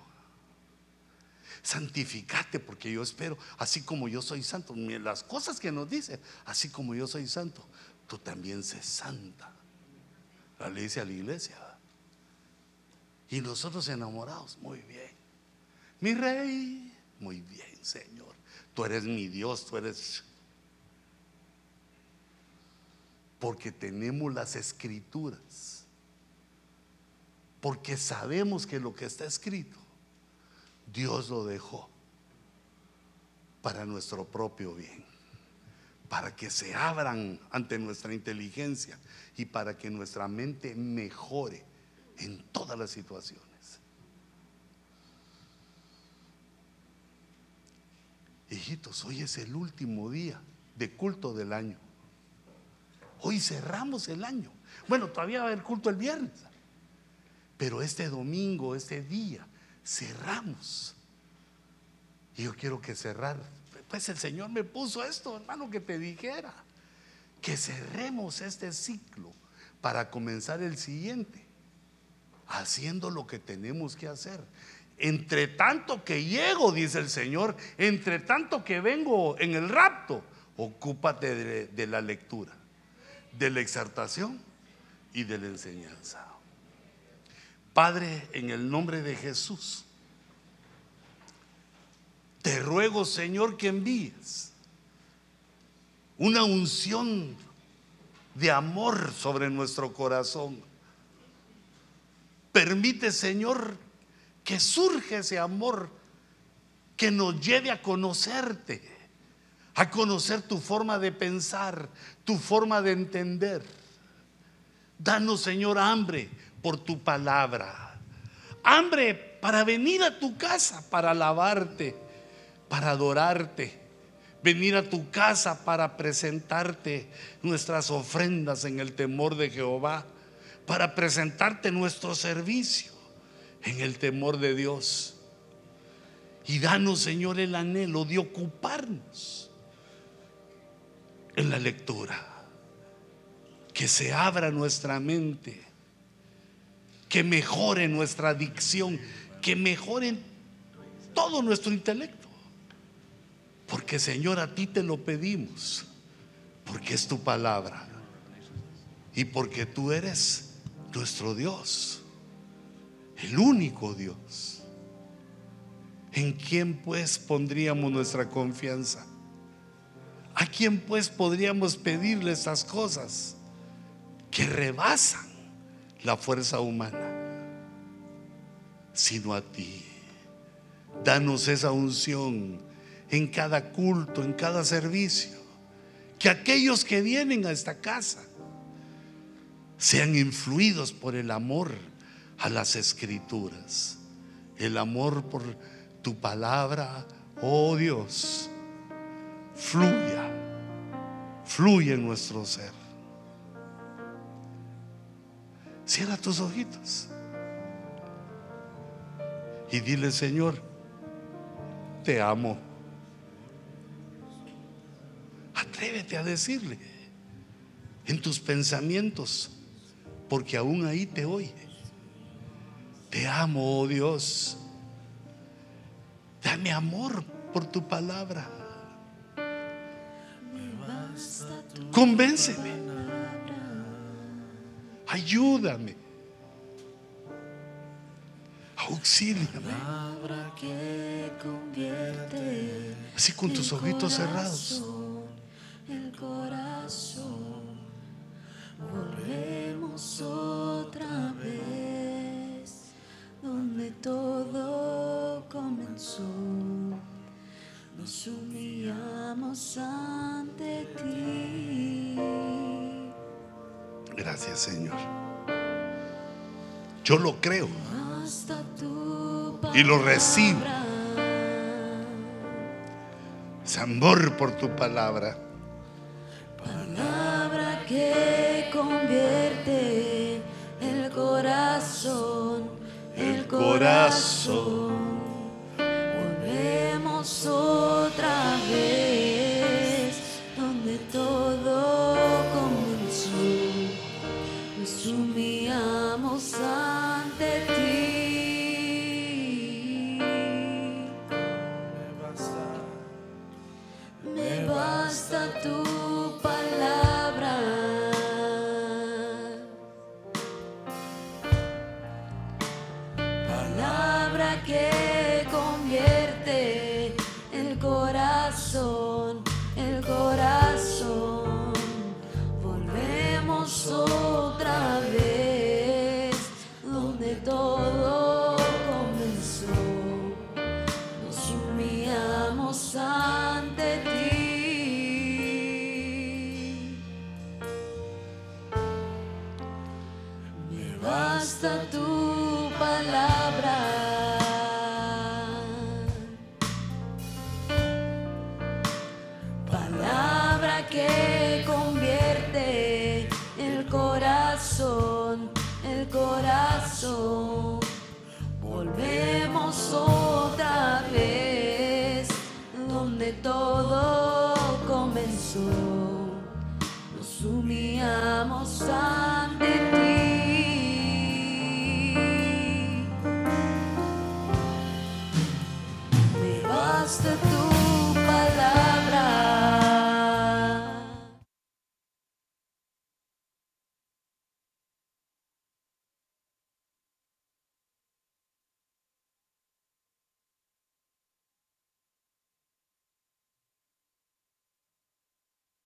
Santificate porque yo espero, así como yo soy santo, las cosas que nos dice, así como yo soy santo, tú también sé santa. La le dice a la iglesia. Y nosotros enamorados, muy bien. Mi rey, muy bien, Señor. Tú eres mi Dios, tú eres porque tenemos las escrituras, porque sabemos que lo que está escrito, Dios lo dejó para nuestro propio bien, para que se abran ante nuestra inteligencia y para que nuestra mente mejore en todas las situaciones. Hijitos, hoy es el último día de culto del año. Hoy cerramos el año. Bueno, todavía va a haber culto el viernes. Pero este domingo, este día, cerramos. Y yo quiero que cerrar. Pues el Señor me puso esto, hermano, que te dijera. Que cerremos este ciclo para comenzar el siguiente. Haciendo lo que tenemos que hacer. Entre tanto que llego, dice el Señor, entre tanto que vengo en el rapto, ocúpate de, de la lectura de la exaltación y de la enseñanza. Padre, en el nombre de Jesús, te ruego, Señor, que envíes una unción de amor sobre nuestro corazón. Permite, Señor, que surja ese amor que nos lleve a conocerte a conocer tu forma de pensar, tu forma de entender. Danos, Señor, hambre por tu palabra. Hambre para venir a tu casa, para alabarte, para adorarte. Venir a tu casa para presentarte nuestras ofrendas en el temor de Jehová. Para presentarte nuestro servicio en el temor de Dios. Y danos, Señor, el anhelo de ocuparnos en la lectura. Que se abra nuestra mente, que mejore nuestra adicción, que mejore todo nuestro intelecto. Porque Señor, a ti te lo pedimos, porque es tu palabra y porque tú eres nuestro Dios, el único Dios. ¿En quién pues pondríamos nuestra confianza? ¿A quién pues podríamos pedirle esas cosas que rebasan la fuerza humana? Sino a ti. Danos esa unción en cada culto, en cada servicio. Que aquellos que vienen a esta casa sean influidos por el amor a las escrituras. El amor por tu palabra, oh Dios fluya, fluye en nuestro ser. Cierra tus ojitos y dile, Señor, te amo. Atrévete a decirle en tus pensamientos, porque aún ahí te oye. Te amo, oh Dios. Dame amor por tu palabra. Convénceme. Ayúdame. Auxíliame. Así con tus ojitos cerrados. El corazón. Volvemos otra vez donde todo comenzó. Nos humillamos ante ti. Gracias, Señor. Yo lo creo Hasta tu y lo recibo. amor por tu palabra. Palabra que convierte el corazón, el corazón. Volvemos otra corazón.